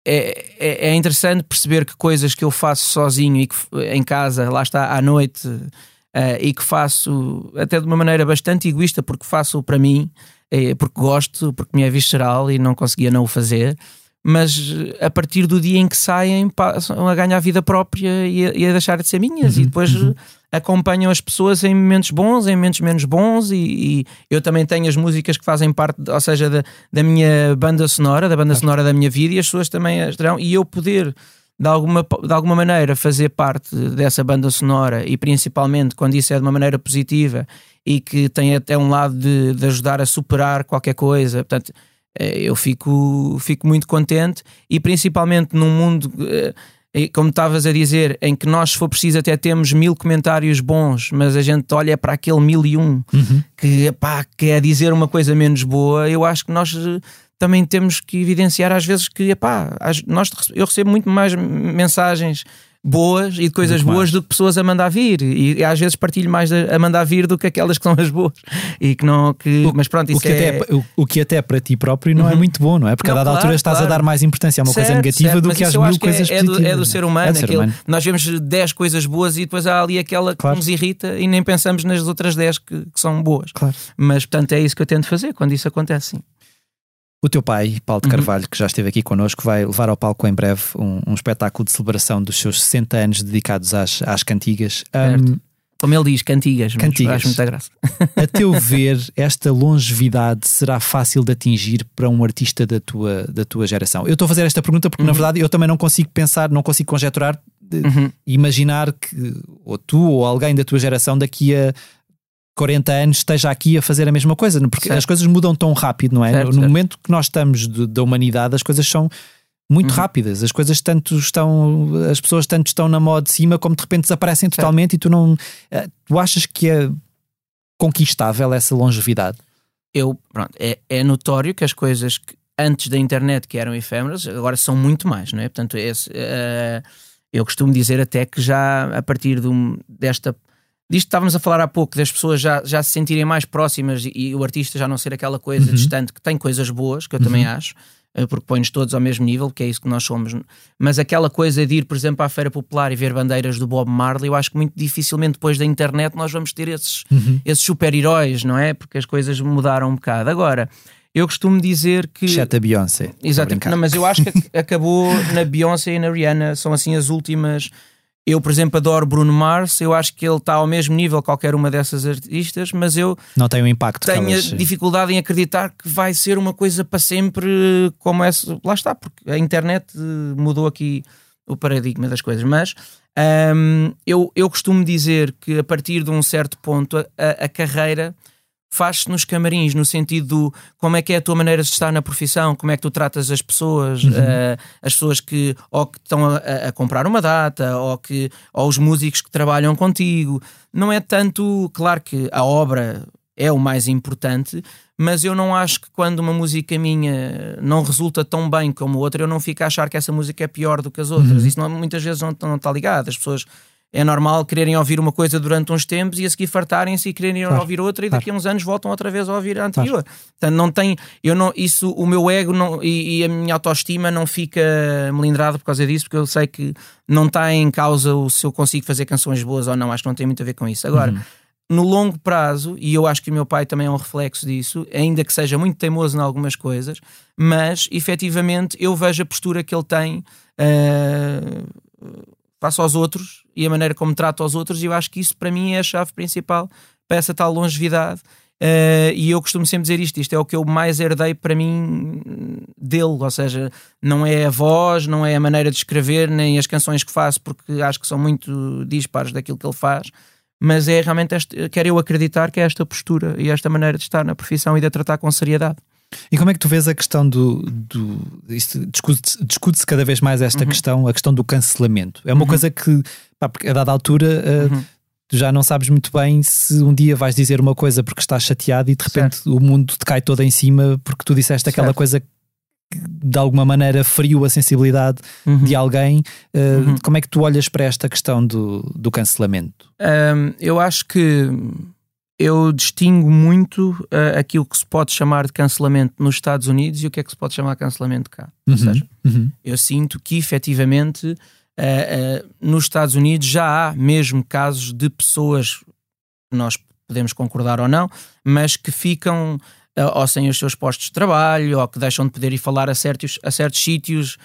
é, é, é interessante perceber que coisas que eu faço sozinho e que em casa, lá está à noite, eh, e que faço até de uma maneira bastante egoísta, porque faço para mim, eh, porque gosto, porque me é visceral e não conseguia não o fazer. Mas a partir do dia em que saem, passam a ganhar vida própria e a, e a deixar de ser minhas, e depois eh, acompanham as pessoas em momentos bons, em momentos menos bons, e, e eu também tenho as músicas que fazem parte, ou seja, da, da minha banda sonora, da banda sonora da minha vida, e as pessoas também as terão, e eu poder de alguma, de alguma maneira fazer parte dessa banda sonora e principalmente quando isso é de uma maneira positiva e que tem até um lado de, de ajudar a superar qualquer coisa, portanto eu fico, fico muito contente e principalmente num mundo eh, como estavas a dizer, em que nós, se for preciso, até temos mil comentários bons, mas a gente olha para aquele mil e um que epá, quer dizer uma coisa menos boa, eu acho que nós eh, também temos que evidenciar às vezes que epá, nós, eu recebo muito mais mensagens boas e de coisas Muito mais. boas do que pessoas a mandar vir e, e às vezes partilho mais a, a mandar vir do que aquelas que são as boas e que não que mas pronto O isso que, é até, o, o que até para ti próprio não é muito bom, não é? Porque a Não, dada claro, altura estás claro. a dar mais importância a uma coisa Certo, negativa certo, do que às mil que coisas é, é do, positivas. é do ser humano. É do ser aquele- humano. Nós vemos 10 coisas boas e depois há ali aquela Claro. que nos irrita e nem pensamos nas outras 10 que, que são boas. Claro. Mas portanto é isso que eu tento fazer quando isso acontece. Sim. O teu pai, Paulo Uhum. de Carvalho, que já esteve aqui connosco, vai levar ao palco em breve um, um espetáculo de celebração dos seus 60 anos dedicados às, às cantigas. Certo. Um, Como ele diz, cantigas. Cantigas. Acho muita graça. (laughs) a teu (laughs) ver, esta longevidade será fácil de atingir para um artista da tua, da tua geração? Eu estou a fazer esta pergunta porque, na verdade, eu também não consigo pensar, não consigo conjecturar, de- Uhum. imaginar que ou tu ou alguém da tua geração daqui a 40 anos esteja aqui a fazer a mesma coisa, porque Certo. as coisas mudam tão rápido, não é? Certo, no certo. momento que nós estamos de- da humanidade, as coisas são muito Uhum. rápidas, as coisas tanto estão, as pessoas tanto estão na moda de cima como de repente desaparecem totalmente e tu não, eh, tu achas que é conquistável essa longevidade? eu, pronto, é, é notório que as coisas que antes da internet que eram efêmeras agora são muito mais, não é? Portanto, esse, eh, eu costumo dizer até que já a partir de um- desta. Disto que estávamos a falar há pouco, das pessoas já, já se sentirem mais próximas e, e o artista já não ser aquela coisa Uhum. distante que tem coisas boas, que eu também acho, eh, porque põe-nos todos ao mesmo nível, que é isso que nós somos. Mas aquela coisa de ir, por exemplo, à Feira Popular e ver bandeiras do Bob Marley, eu acho que muito dificilmente depois da internet nós vamos ter esses, esses super-heróis, não é? Porque as coisas mudaram um bocado. Agora, eu costumo dizer que. Exceto a Beyoncé. Brincar. não, mas eu acho que ac- acabou na Beyoncé e na Rihanna, são assim as últimas. Eu, por exemplo, adoro Bruno Mars, eu acho que ele está ao mesmo nível que qualquer uma dessas artistas, mas eu Não tem o impacto tenho elas- dificuldade em acreditar que vai ser uma coisa para sempre como essa. Lá está, porque a internet eh, mudou aqui o paradigma das coisas. Mas hum, eu, eu costumo dizer que a partir de um certo ponto a, a- a carreira faz-se nos camarins, no sentido do como é que é a tua maneira de estar na profissão, como é que tu tratas as pessoas, eh, as pessoas que ou que estão a, a comprar uma data, ou, que, ou os músicos que trabalham contigo. Não é tanto, claro que a obra é o mais importante, mas eu não acho que quando uma música minha não resulta tão bem como outra, eu não fico a achar que essa música é pior do que as outras. Isso não- muitas vezes não, não está ligado. As pessoas é normal quererem ouvir uma coisa durante uns tempos e a seguir fartarem-se e quererem Claro, ouvir outra e claro. daqui a uns anos voltam outra vez a ouvir a anterior. Portanto, não tem, eu não, isso, o meu ego não, e, e a minha autoestima não fica melindrada por causa disso, porque eu sei que não está em causa o se eu consigo fazer canções boas ou não, acho que não tem muito a ver com isso. Agora, no longo prazo, e eu acho que o meu pai também é um reflexo disso, ainda que seja muito teimoso em algumas coisas, mas efetivamente eu vejo a postura que ele tem eh, face aos outros e a maneira como trata os outros, e eu acho que isso para mim é a chave principal para essa tal longevidade. Eh, e eu costumo sempre dizer isto: isto é o que eu mais herdei para mim dele, ou seja, não é a voz, não é a maneira de escrever, nem as canções que faço, porque acho que são muito dispares daquilo que ele faz, mas é realmente, este, quero eu acreditar que é esta postura e esta maneira de estar na profissão e de a tratar com seriedade. E como é que tu vês a questão do. do discute-se discute-se cada vez mais Uhum. esta questão, a questão do cancelamento. É uma coisa que, pá, a dada altura, uh, Uhum. tu já não sabes muito bem se um dia vais dizer uma coisa porque estás chateado e de repente o mundo te cai todo em cima porque tu disseste aquela Certo. coisa que de alguma maneira feriu a sensibilidade Uhum. de alguém. Uh, Como é que tu olhas para esta questão do, do cancelamento? Hum, eu acho que eu distingo muito uh, aquilo que se pode chamar de cancelamento nos Estados Unidos e o que é que se pode chamar de cancelamento cá. Ou seja, Uhum. eu sinto que efetivamente uh, uh, nos Estados Unidos já há mesmo casos de pessoas, nós podemos concordar ou não, mas que ficam ou sem os seus postos de trabalho ou que deixam de poder ir falar a certos, a certos sítios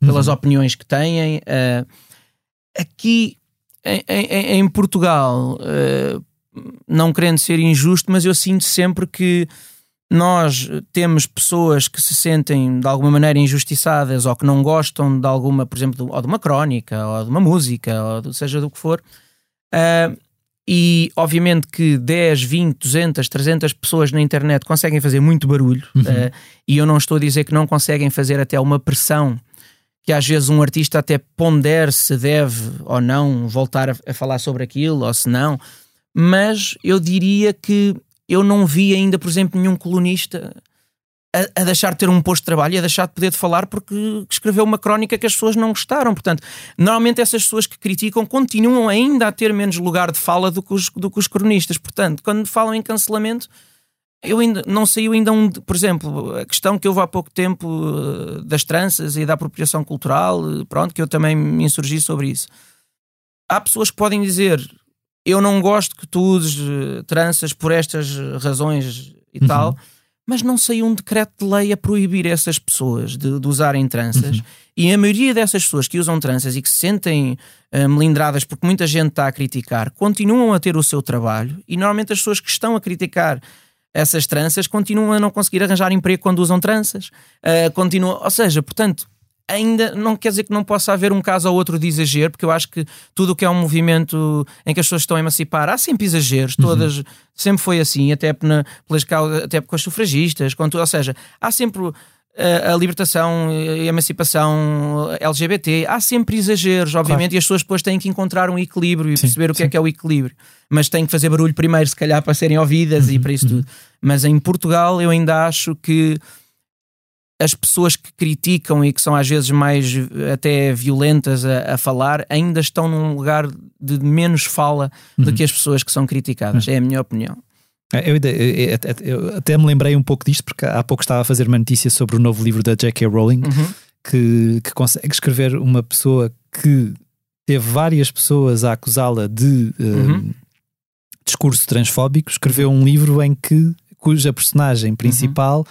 pelas opiniões que têm. Aqui em, em- em Portugal, não querendo ser injusto, mas eu sinto sempre que nós temos pessoas que se sentem de alguma maneira injustiçadas ou que não gostam de alguma, por exemplo, de- ou de uma crónica, ou de uma música, ou seja do que for. Ah, e obviamente que 10, 20, 200, 300 pessoas na internet conseguem fazer muito barulho, ah, e eu não estou a dizer que não conseguem fazer até uma pressão que às vezes um artista até pondere se deve ou não voltar a, a falar sobre aquilo ou se não, mas eu diria que eu não vi ainda, por exemplo, nenhum colunista a, a deixar de ter um posto de trabalho e a deixar de poder de falar porque escreveu uma crónica que as pessoas não gostaram. Portanto, normalmente essas pessoas que criticam continuam ainda a ter menos lugar de fala do que os, do que os cronistas. Portanto, quando falam em cancelamento, eu ainda não saiu ainda um, por exemplo, a questão que houve há pouco tempo eh, das tranças e da apropriação cultural, eh, pronto, que eu também me insurgi sobre isso. Há pessoas que podem dizer eu não gosto que tu uses eh, tranças por estas eh, razões e tal, mas não saiu um decreto de lei a proibir essas pessoas de, de usarem tranças. E a maioria dessas pessoas que usam tranças e que se sentem eh, melindradas porque muita gente está a criticar, continuam a ter o seu trabalho e normalmente as pessoas que estão a criticar essas tranças continuam a não conseguir arranjar emprego quando usam tranças. Uh, continuam, ou seja, portanto, ainda não quer dizer que não possa haver um caso ou outro de exagero, porque eu acho que tudo o que é um movimento em que as pessoas estão a emancipar, há sempre exageros, todas, sempre foi assim, até, na, pelas até com as sufragistas, com tudo, ou seja, há sempre a, a libertação e a emancipação LGBT, há sempre exageros, obviamente, e as pessoas depois têm que encontrar um equilíbrio e Sim, perceber o que sim. é que é o equilíbrio. Mas têm que fazer barulho primeiro, se calhar, para serem ouvidas e para isso tudo. Mas em Portugal eu ainda acho que as pessoas que criticam e que são às vezes mais até violentas a, a falar ainda estão num lugar de menos fala do que as pessoas que são criticadas. É a minha opinião. É, Eu, eu- eu- até me lembrei um pouco disto, porque há pouco estava a fazer uma notícia sobre o novo livro da J.K. Rowling, Uhum. que, que consegue escrever uma pessoa que teve várias pessoas a acusá-la de eh, Uhum. discurso transfóbico, escreveu um livro em que cuja personagem principal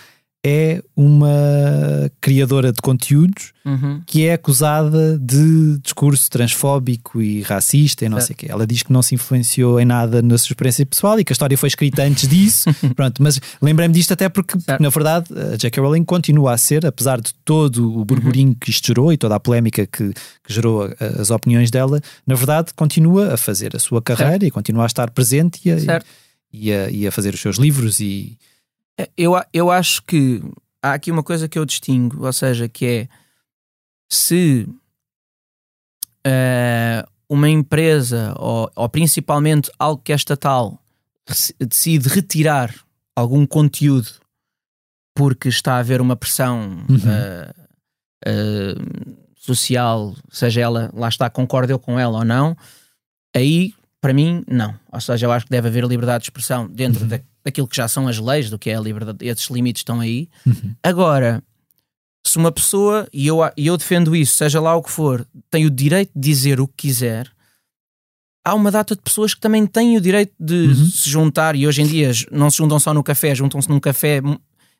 é uma criadora de conteúdos Uhum. que é acusada de discurso transfóbico e racista e não Certo. sei o quê. Ela diz que não se influenciou em nada na sua experiência pessoal e que a história foi escrita antes disso. (laughs) Pronto, mas lembrei-me disto até porque, Certo. na verdade, a J.K. Rowling continua a ser, apesar de todo o burburinho Uhum. que isto gerou e toda a polémica que, que gerou a- as opiniões dela, na verdade, continua a fazer a sua carreira e continua a estar presente e a, Certo. e a, e a fazer os seus livros e É, Eu, eu acho que há aqui uma coisa que eu distingo, ou seja, que é se eh, uma empresa ou, ou principalmente algo que é estatal decide retirar algum conteúdo porque está a haver uma pressão Uhum. eh, eh, social, seja ela, lá está, concorda eu com ela ou não, aí para mim não. Ou seja, eu acho que deve haver liberdade de expressão dentro Uhum. da- daquilo que já são as leis, do que é a liberdade, esses limites estão aí. Uhum. Agora, se uma pessoa, e eu, e eu defendo isso, seja lá o que for, tem o direito de dizer o que quiser, há uma data de pessoas que também têm o direito de Uhum. se juntar, e hoje em dia não se juntam só no café, juntam-se num café hum,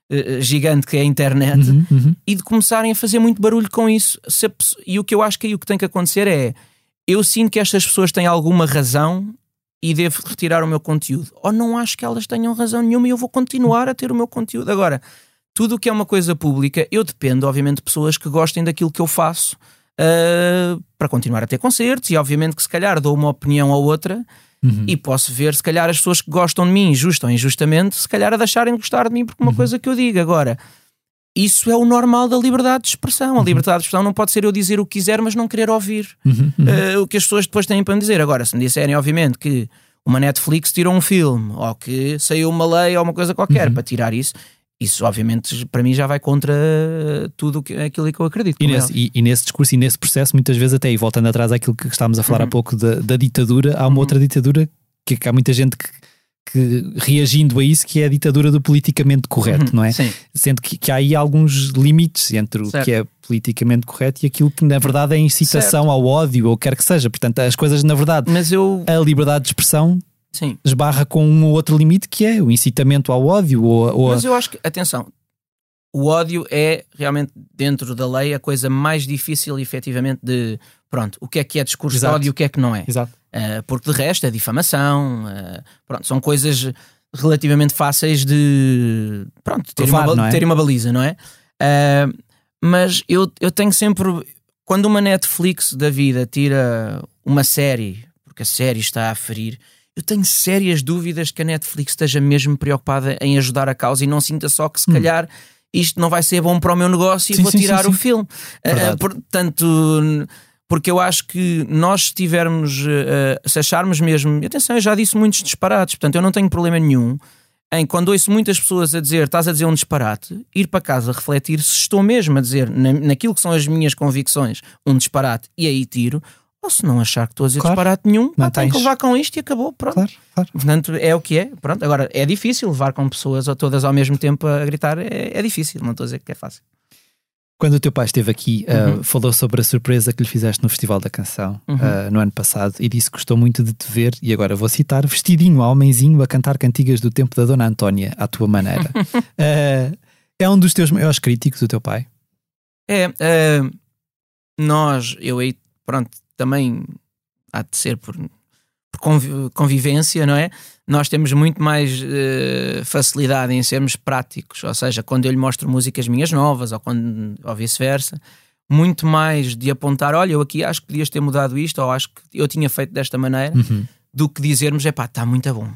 eh, gigante que é a internet, Uhum, uhum. e de começarem a fazer muito barulho com isso. A e o que eu acho que aí o que tem que acontecer é eu sinto que estas pessoas têm alguma razão e devo retirar o meu conteúdo. Ou não acho que elas tenham razão nenhuma e eu vou continuar a ter o meu conteúdo. Agora, tudo o que é uma coisa pública, eu dependo, obviamente, de pessoas que gostem daquilo que eu faço ah, para continuar a ter concertos e, obviamente, que se calhar dou uma opinião ou outra Uhum. e posso ver, se calhar, as pessoas que gostam de mim, justo ou injustamente, se calhar a deixarem de gostar de mim porque uma coisa que eu digo. Agora, isso é o normal da liberdade de expressão. A liberdade de expressão não pode ser eu dizer o que quiser, mas não querer ouvir Uhum, uhum. eh, o que as pessoas depois têm para me dizer. Agora, se me disserem, obviamente, que uma Netflix tirou um filme ou que saiu uma lei ou uma coisa qualquer para tirar isso, isso, obviamente, para mim já vai contra tudo aquilo que eu acredito. E é nesse, e- e nesse discurso e nesse processo, muitas vezes, até e voltando atrás àquilo que estávamos a falar Uhum. há pouco da, da ditadura, há uma outra ditadura que, que há muita gente que, que reagindo a isso, que é a ditadura do politicamente correto, Uhum, não é? Sim. Sendo que, que há aí alguns limites entre o Certo. que é politicamente correto e aquilo que na verdade é incitação ao ódio ou quer que seja. Portanto, as coisas, na verdade, Mas eu. a liberdade de expressão Sim. esbarra com um ou outro limite que é o incitamento ao ódio ou, ou Mas eu acho que, atenção, o ódio é realmente, dentro da lei, a coisa mais difícil, efetivamente, de. Pronto, o que é que é discurso Exato. de ódio e o que é que não é. Exato. Uh, porque de resto é difamação, uh, pronto, são coisas relativamente fáceis de pronto, terem, Provar, uma, é? terem uma baliza, não é? Uh, mas eu, eu tenho sempre. Quando uma Netflix da vida tira uma série, porque a série está a ferir, eu tenho sérias dúvidas que a Netflix esteja mesmo preocupada em ajudar a causa e não sinta só que se calhar isto não vai ser bom para o meu negócio e Hum. Sim, vou sim, tirar sim, o filme. Uh, portanto, porque eu acho que nós se tivermos, eh, se acharmos mesmo, e atenção, eu já disse muitos disparates, portanto eu não tenho problema nenhum em quando ouço muitas pessoas a dizer estás a dizer um disparate, ir para casa refletir se estou mesmo a dizer na, naquilo que são as minhas convicções um disparate e aí tiro, ou se não achar que estou a dizer Claro. disparate nenhum, pá, tenho que levar com isto e acabou, pronto. Claro, claro. Portanto, é o que é. Pronto, agora é difícil levar com pessoas ou todas ao mesmo tempo a gritar, é, é difícil, não estou a dizer que é fácil. Quando o teu pai esteve aqui, uh, Uhum. falou sobre a surpresa que lhe fizeste no Festival da Canção Uhum. uh, no ano passado e disse que gostou muito de te ver, e agora vou citar, vestidinho a homenzinho a cantar cantigas do tempo da Dona Antónia, à tua maneira. Uh, (laughs) é um dos teus maiores críticos, o teu pai? É, eh, nós, eu aí, pronto, também há de ser por, por convivência, não é? Nós temos muito mais eh, facilidade em sermos práticos, ou seja, quando eu lhe mostro músicas minhas novas ou, quando, ou vice-versa, muito mais de apontar: olha, eu aqui acho que podias ter mudado isto, ou acho que eu tinha feito desta maneira, Uhum. do que dizermos: é pá, está muito bom.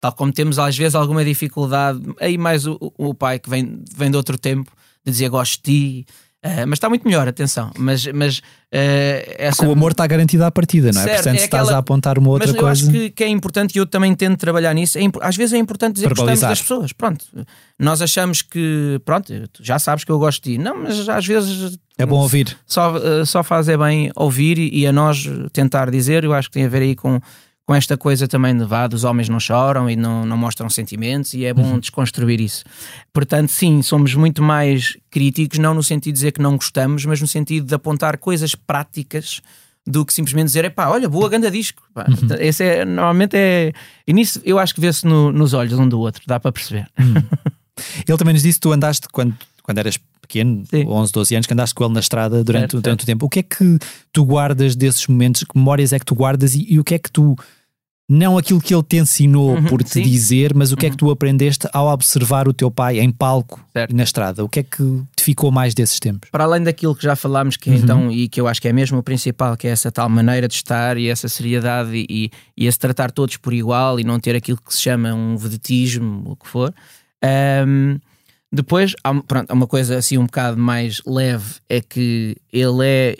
Tal como temos às vezes alguma dificuldade, aí mais o, o- o pai que vem, vem de outro tempo, de dizer gosto de ti, eh, mas está muito melhor, atenção. Mas, mas eh, essa. O amor está garantido à partida, não é? Certo, Portanto, é se estás aquela- a apontar uma outra mas eu coisa. acho que, que é importante e eu também tento trabalhar nisso. É impo- às vezes é importante dizer que gostamos Verbalizar. das pessoas. Pronto, nós achamos que, pronto, tu já sabes que eu gosto de ti. Não, mas às vezes É bom ouvir. só, eh, só faz é bem ouvir e, e a nós tentar dizer. Eu acho que tem a ver aí com, com esta coisa também de vá, dos homens não choram e não, não mostram sentimentos e é bom desconstruir isso. Portanto, sim, somos muito mais críticos, não no sentido de dizer que não gostamos, mas no sentido de apontar coisas práticas do que simplesmente dizer, epá, olha, boa, ganda disco. Pá, Esse é, normalmente é. E nisso eu acho que vê-se no- nos olhos um do outro, dá para perceber. (laughs) Ele também nos disse tu andaste quando, quando eras pequeno, Sim. 11, 12 anos, que andaste com ele na estrada durante, Certo, durante o tempo. O que é que tu guardas desses momentos? Que memórias é que tu guardas e, e o que é que tu. Não aquilo que ele te ensinou Uhum, por te sim. dizer, mas o que é que tu aprendeste ao observar o teu pai em palco Certo. e na estrada? O que é que te ficou mais desses tempos? para além daquilo que já falámos, que é então, e que eu acho que é mesmo o principal, que é essa tal maneira de estar e essa seriedade e, e, esse tratar todos por igual e não ter aquilo que se chama um vedetismo, o que for. Ahm, depois, há, um- pronto, há uma coisa assim um bocado mais leve, é que ele é.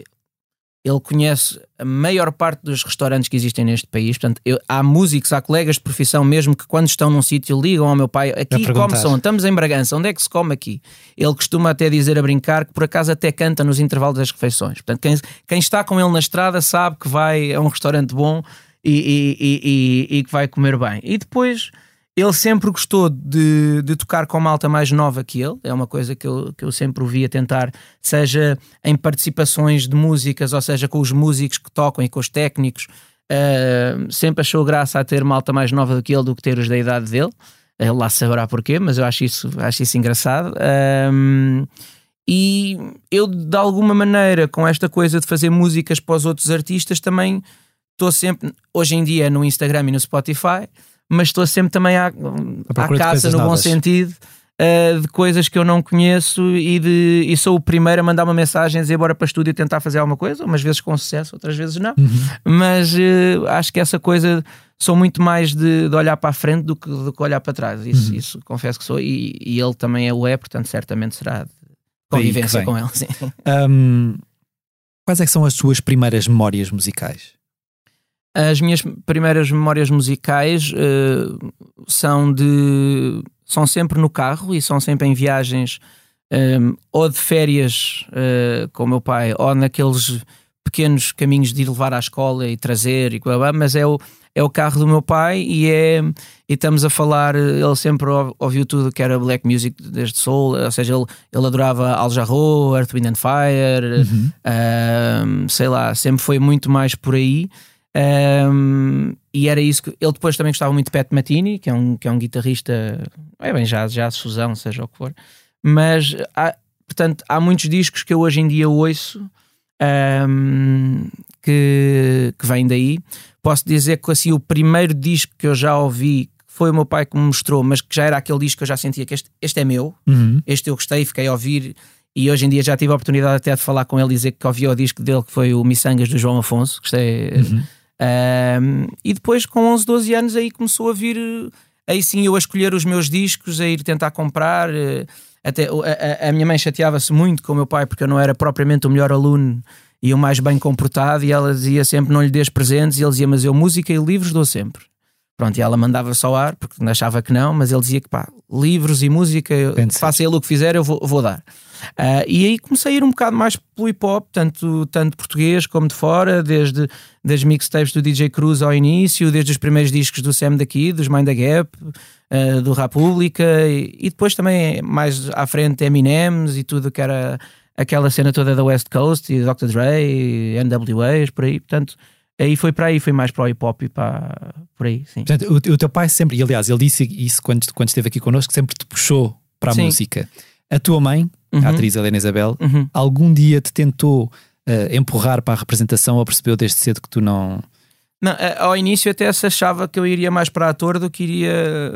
Ele conhece a maior parte dos restaurantes que existem neste país. Portanto, eu- há músicos, há colegas de profissão mesmo que quando estão num sítio ligam ao meu pai, aqui come som, estamos em Bragança, onde é que se come aqui? Ele costuma até dizer a brincar que por acaso até canta nos intervalos das refeições. Portanto, quem, quem está com ele na estrada sabe que vai a um restaurante bom e- e- e- e que vai comer bem. E depois ele sempre gostou de, de tocar com malta mais nova que ele, é uma coisa que eu, que eu sempre o via tentar, seja em participações de músicas, ou seja, com os músicos que tocam e com os técnicos. Ah, sempre achou graça a ter malta mais nova do que ele do que ter os da idade dele. Ele lá saberá porquê, mas eu acho isso, acho isso engraçado. Ahm, e eu, de alguma maneira, com esta coisa de fazer músicas para os outros artistas, também estou sempre, hoje em dia, no Instagram e no Spotify, mas estou sempre também à, à de caça, no bom novas. sentido, uh, de coisas que eu não conheço e, de, e sou o primeiro a mandar uma mensagem a dizer bora para estúdio e tentar fazer alguma coisa, umas vezes com sucesso, outras vezes não. Mas uh, acho que essa coisa sou muito mais de, de olhar para a frente do que, do que olhar para trás. Isso, isso confesso que sou, e, e ele também é o é, portanto, certamente será de convivência com ele. Sim. Hum, quais é que são as tuas primeiras memórias musicais? As minhas primeiras memórias musicais eh, são de. são sempre no carro e são sempre em viagens eh, ou de férias eh, com o meu pai, ou naqueles pequenos caminhos de ir levar à escola e trazer e blá, blá, mas é o, é o carro do meu pai e é e estamos a falar, ele sempre ou- ouviu tudo que era black music desde soul, ou seja, ele, ele adorava Al Jarreau, Earth, Wind and Fire, ahm, sei lá, sempre foi muito mais por aí. Ahm, e era isso que ele depois também gostava muito de Pat Matini, que é um, que é um guitarrista, é bem, já, já fusão, seja o que for. Mas há, portanto, há muitos discos que eu hoje em dia ouço ahm, que, que vêm daí. Posso dizer que assim, o primeiro disco que eu já ouvi foi o meu pai que me mostrou, mas que já era aquele disco que eu já sentia que este, este é meu, este eu gostei, fiquei a ouvir. E hoje em dia já tive a oportunidade até de falar com ele e dizer que ouvi o disco dele, que foi o Missangas do João Afonso. Gostei. Um, e depois, com 11, 12 anos, aí começou a vir. eh, Aí sim, eu a escolher os meus discos, a ir tentar comprar. eh, Até, a, a- a minha mãe chateava-se muito com o meu pai porque eu não era propriamente o melhor aluno e o mais bem comportado. E ela dizia sempre: não lhe dês presentes. E ele dizia: Mas eu música e livros dou sempre. Pronto, e ela mandava só ar porque achava que não, mas ele dizia que pá, livros e música, faça ele o que fizer, eu vou, vou dar. Ah, e aí comecei a ir um bocado mais pelo hip hop, tanto, tanto português como de fora, desde das mixtapes do DJ Cruz ao início, desde os primeiros discos do Sam daqui, dos Mind the Gap, ah, do República, e, e depois também mais à frente Eminems e tudo que era aquela cena toda da West Coast e Dr. Dre, e NWAs, por aí, portanto. Aí foi para aí, foi mais para o hip hop e para por aí, sim. Portanto, o, o teu pai sempre, e aliás, ele disse isso quando, quando esteve aqui connosco, sempre te puxou para a Sim. música. A tua mãe, Uhum. a atriz Helena Isabel, Uhum. algum dia te tentou eh, empurrar para a representação ou percebeu desde cedo que tu não. Não, a- ao início até se achava que eu iria mais para ator do que iria,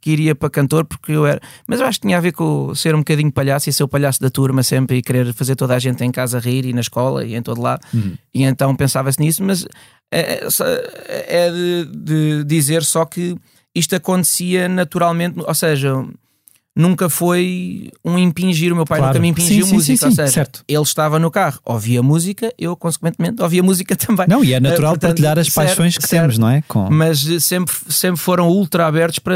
que iria para cantor, porque eu era. Mas eu acho que tinha a ver com ser um bocadinho palhaço e ser o palhaço da turma sempre e querer fazer toda a gente em casa rir e na escola e em todo lado. E então pensava-se nisso, mas é, é de, de dizer só que isto acontecia naturalmente, ou seja. Nunca foi um impingir, o meu pai Claro. nunca me impingiu Sim, música. sim, ou sim, seja, certo. ele estava no carro, ouvia música, eu consequentemente ouvia música (laughs) também. Não, e é natural Eh, portanto, partilhar as certo, paixões que certo. temos, não é? Com... Mas sempre, sempre foram ultra abertos para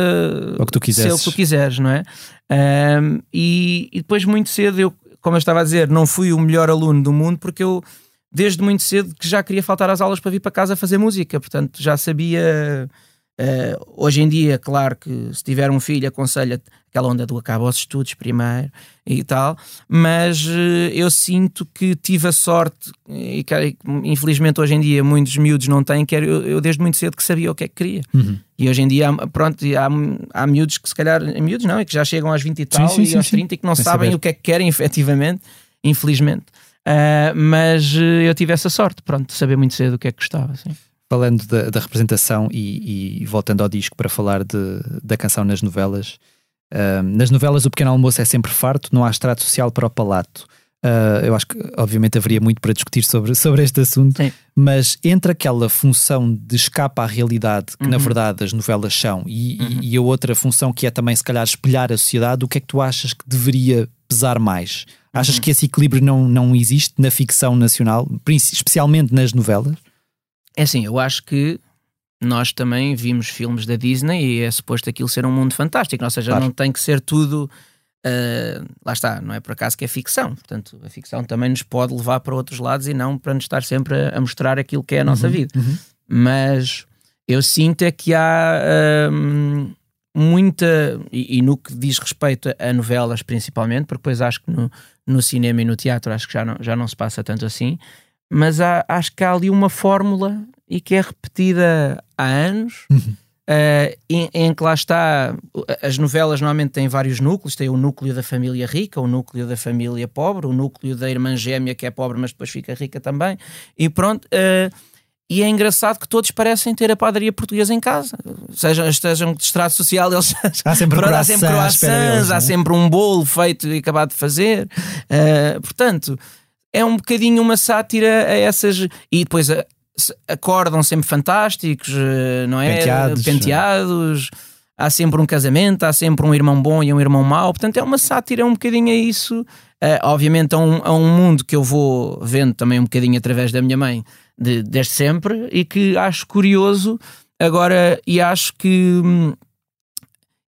O que tu ser o que tu quiseres, não é? Ahm, e, e depois, muito cedo, eu, como eu estava a dizer, não fui o melhor aluno do mundo porque eu, desde muito cedo, que já queria faltar às aulas para vir para casa fazer música. Portanto, já sabia. eh, hoje em dia, claro que se tiver um filho, aconselha aquela onda do acaba os estudos primeiro e tal, mas eh, eu sinto que tive a sorte, e que infelizmente hoje em dia muitos miúdos não têm, que eu, eu desde muito cedo que sabia o que é que queria. Uhum. E hoje em dia, há- pronto, há, há miúdos que se calhar, miúdos não, é que já chegam aos 20 e tal sim, e sim, aos sim. 30 e que não Sem sabem saber. o que é que querem (laughs) efetivamente, infelizmente. Ah, mas eh, eu tive essa sorte, pronto, de saber muito cedo o que é que gostava. Assim. Falando da, da representação e, e voltando ao disco para falar de- da canção nas novelas, ah, nas novelas o pequeno almoço é sempre farto, não há estrato social para o palato. Ah, eu acho que obviamente haveria muito para discutir sobre, sobre este assunto, Sim. mas entre aquela função de escapa à realidade, que na Uhum. verdade as novelas são, e, e- e a outra função que é também se calhar espelhar a sociedade, o que é que tu achas que deveria pesar mais? Uhum. Achas que esse equilíbrio não, não existe na ficção nacional, especialmente nas novelas? É assim, eu acho que nós também vimos filmes da Disney e é suposto aquilo ser um mundo fantástico, ou seja, Claro. não tem que ser tudo. ah, lá está, não é por acaso que é ficção, portanto, a ficção também nos pode levar para outros lados e não para nos estar sempre a, a mostrar aquilo que é a nossa vida. Mas eu sinto é que há hum, muita, e, e no que diz respeito a novelas principalmente, porque depois acho que no, no cinema e no teatro acho que já não, já não se passa tanto assim, mas há- acho que há ali uma fórmula e que é repetida há anos. eh, em, em que lá está, as novelas normalmente têm vários núcleos: tem o núcleo da família rica, o núcleo da família pobre, o núcleo da irmã gêmea que é pobre, mas depois fica rica também, e pronto. eh, e é engraçado que todos parecem ter a padaria portuguesa em casa, sejam, estejam de estrato social, eles (laughs) Há sempre Pronto, há sempre croissants, deles, há é? sempre um bolo feito e acabado de fazer. Uh, portanto, é um bocadinho uma sátira a essas. E depois acordam sempre fantásticos, uh, não é? Penteados. Penteados. Há sempre um casamento, há sempre um irmão bom e um irmão mau. Portanto, é uma sátira um bocadinho a isso. Uh, obviamente, a um, a um mundo que eu vou vendo também um bocadinho através da minha mãe de- desde sempre e que acho curioso. Agora, e acho que. hum,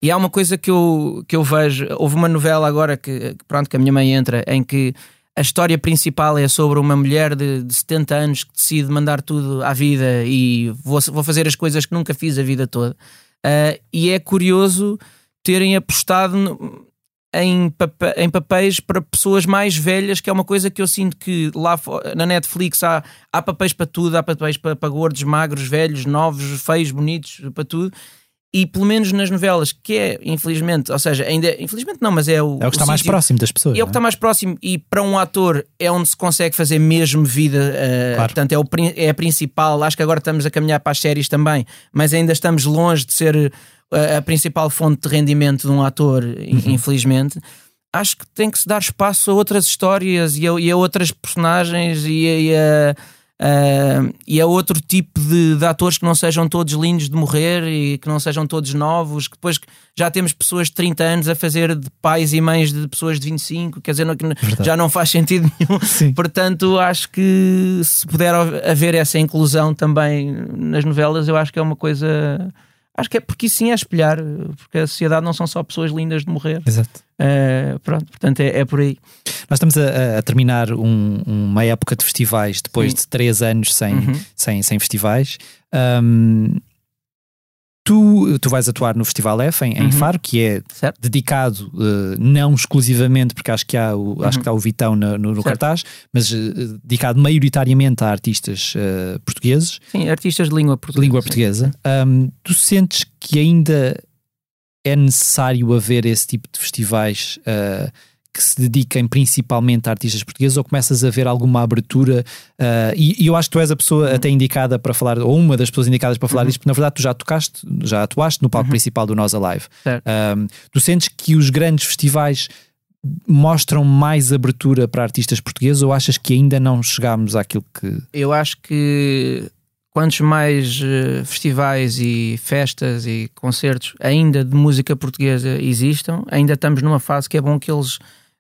e há uma coisa que eu, que eu vejo. Houve uma novela agora que, pronto, que a minha mãe entra, em que a história principal é sobre uma mulher de, de 70 anos que decide mandar tudo à vida e vou, vou fazer as coisas que nunca fiz a vida toda. Ah, e é curioso terem apostado no- em, papa- em papéis para pessoas mais velhas, que é uma coisa que eu sinto que lá na Netflix há, há papéis para tudo, há papéis para, para gordos, magros, velhos, novos, feios, bonitos, para tudo. E pelo menos nas novelas, que é, infelizmente, ou seja, ainda, infelizmente não, mas é o, É o que está mais próximo das pessoas. e é o que está não mais próximo, e para um ator é onde se consegue fazer mesmo vida, uh, Claro. portanto, é, o, é a principal. Acho que agora estamos a caminhar para as séries também, mas ainda estamos longe de ser uh, a principal fonte de rendimento de um ator, in- infelizmente. Acho que tem que se dar espaço a outras histórias e a, e a outras personagens e a, e a- a- e a outro tipo de, de atores que não sejam todos lindos de morrer e que não sejam todos novos, que depois já temos pessoas de 30 anos a fazer de pais e mães de pessoas de 25, quer dizer, não- que já não faz sentido (laughs) nenhum. Sim. Portanto, acho que se puder haver essa inclusão também nas novelas, eu acho que é uma coisa. Acho que é porque isso sim é espelhar, porque a sociedade não são só pessoas lindas de morrer. Exato. Eh, pronto, portanto é, é por aí. Nós estamos a, a terminar um- uma época de festivais depois Sim. de três anos sem, Uhum. sem, sem festivais. Ahm, tu, tu vais atuar no Festival F em, em Uhum. Faro, que é Certo? dedicado eh, não exclusivamente, porque acho que há o, acho que está o Vitão no, no Uhum. Certo. cartaz, mas eh, dedicado maioritariamente a artistas eh, portugueses, Sim, artistas de língua portuguesa. língua portuguesa. Ahm, tu sentes que ainda é necessário haver esse tipo de festivais que se dediquem principalmente a artistas portugueses ou começas a ver alguma abertura? Uh, e, e, eu acho que tu és a pessoa até indicada para falar, ou uma das pessoas indicadas para falar uhum. disto, porque na verdade tu já tocaste, já atuaste no palco uhum. principal do Nós Alive. Um, tu sentes que os grandes festivais mostram mais abertura para artistas portugueses ou achas que ainda não chegámos àquilo que. Eu acho que quantos mais uh, festivais e festas e concertos ainda de música portuguesa existam, ainda estamos numa fase que é bom que eles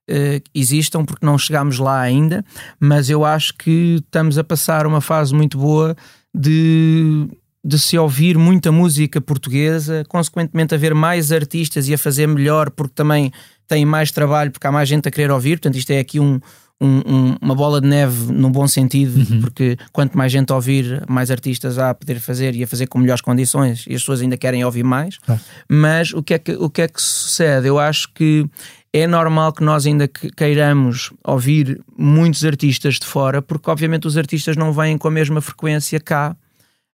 uh, existam porque não chegámos lá ainda, mas eu acho que estamos a passar uma fase muito boa de de se ouvir muita música portuguesa, consequentemente haver mais artistas e a fazer melhor porque também têm mais trabalho, porque há mais gente a querer ouvir. Portanto, isto é aqui um, um, uma bola de neve no bom sentido, uhum. porque quanto mais gente ouvir, mais artistas há a poder fazer e a fazer com melhores condições e as pessoas ainda querem ouvir mais. Ah. Mas o que, é que, o que é que sucede? Eu acho que é normal que nós ainda queiramos ouvir muitos artistas de fora, porque obviamente os artistas não vêm com a mesma frequência cá.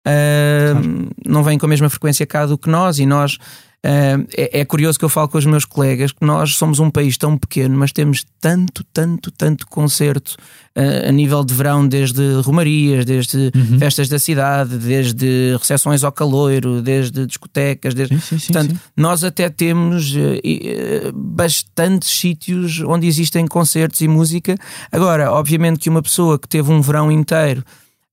Uh, claro. Não vêm com a mesma frequência cá do que nós e nós é, é, curioso que eu falo com os meus colegas que nós somos um país tão pequeno, mas temos tanto, tanto, tanto concerto uh, a nível de verão, desde romarias, desde uhum. festas da cidade, desde recepções ao caloiro, desde discotecas. Desde... Sim, sim, Portanto, sim, nós até temos uh, bastantes sítios onde existem concertos e música. Agora, obviamente que uma pessoa que teve um verão inteiro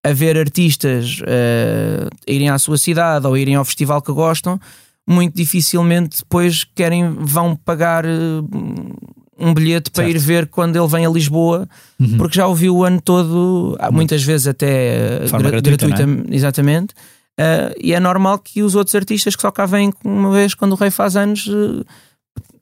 a ver artistas uh, irem à sua cidade ou irem ao festival que gostam, muito dificilmente depois querem, vão pagar uh, um bilhete para certo. ir ver quando ele vem a Lisboa, uhum. porque já ouviu o ano todo, muitas vezes até gra gratuita, gratuita é? exatamente. Uh, e é normal que os outros artistas que só cá vêm uma vez quando o rei faz anos uh,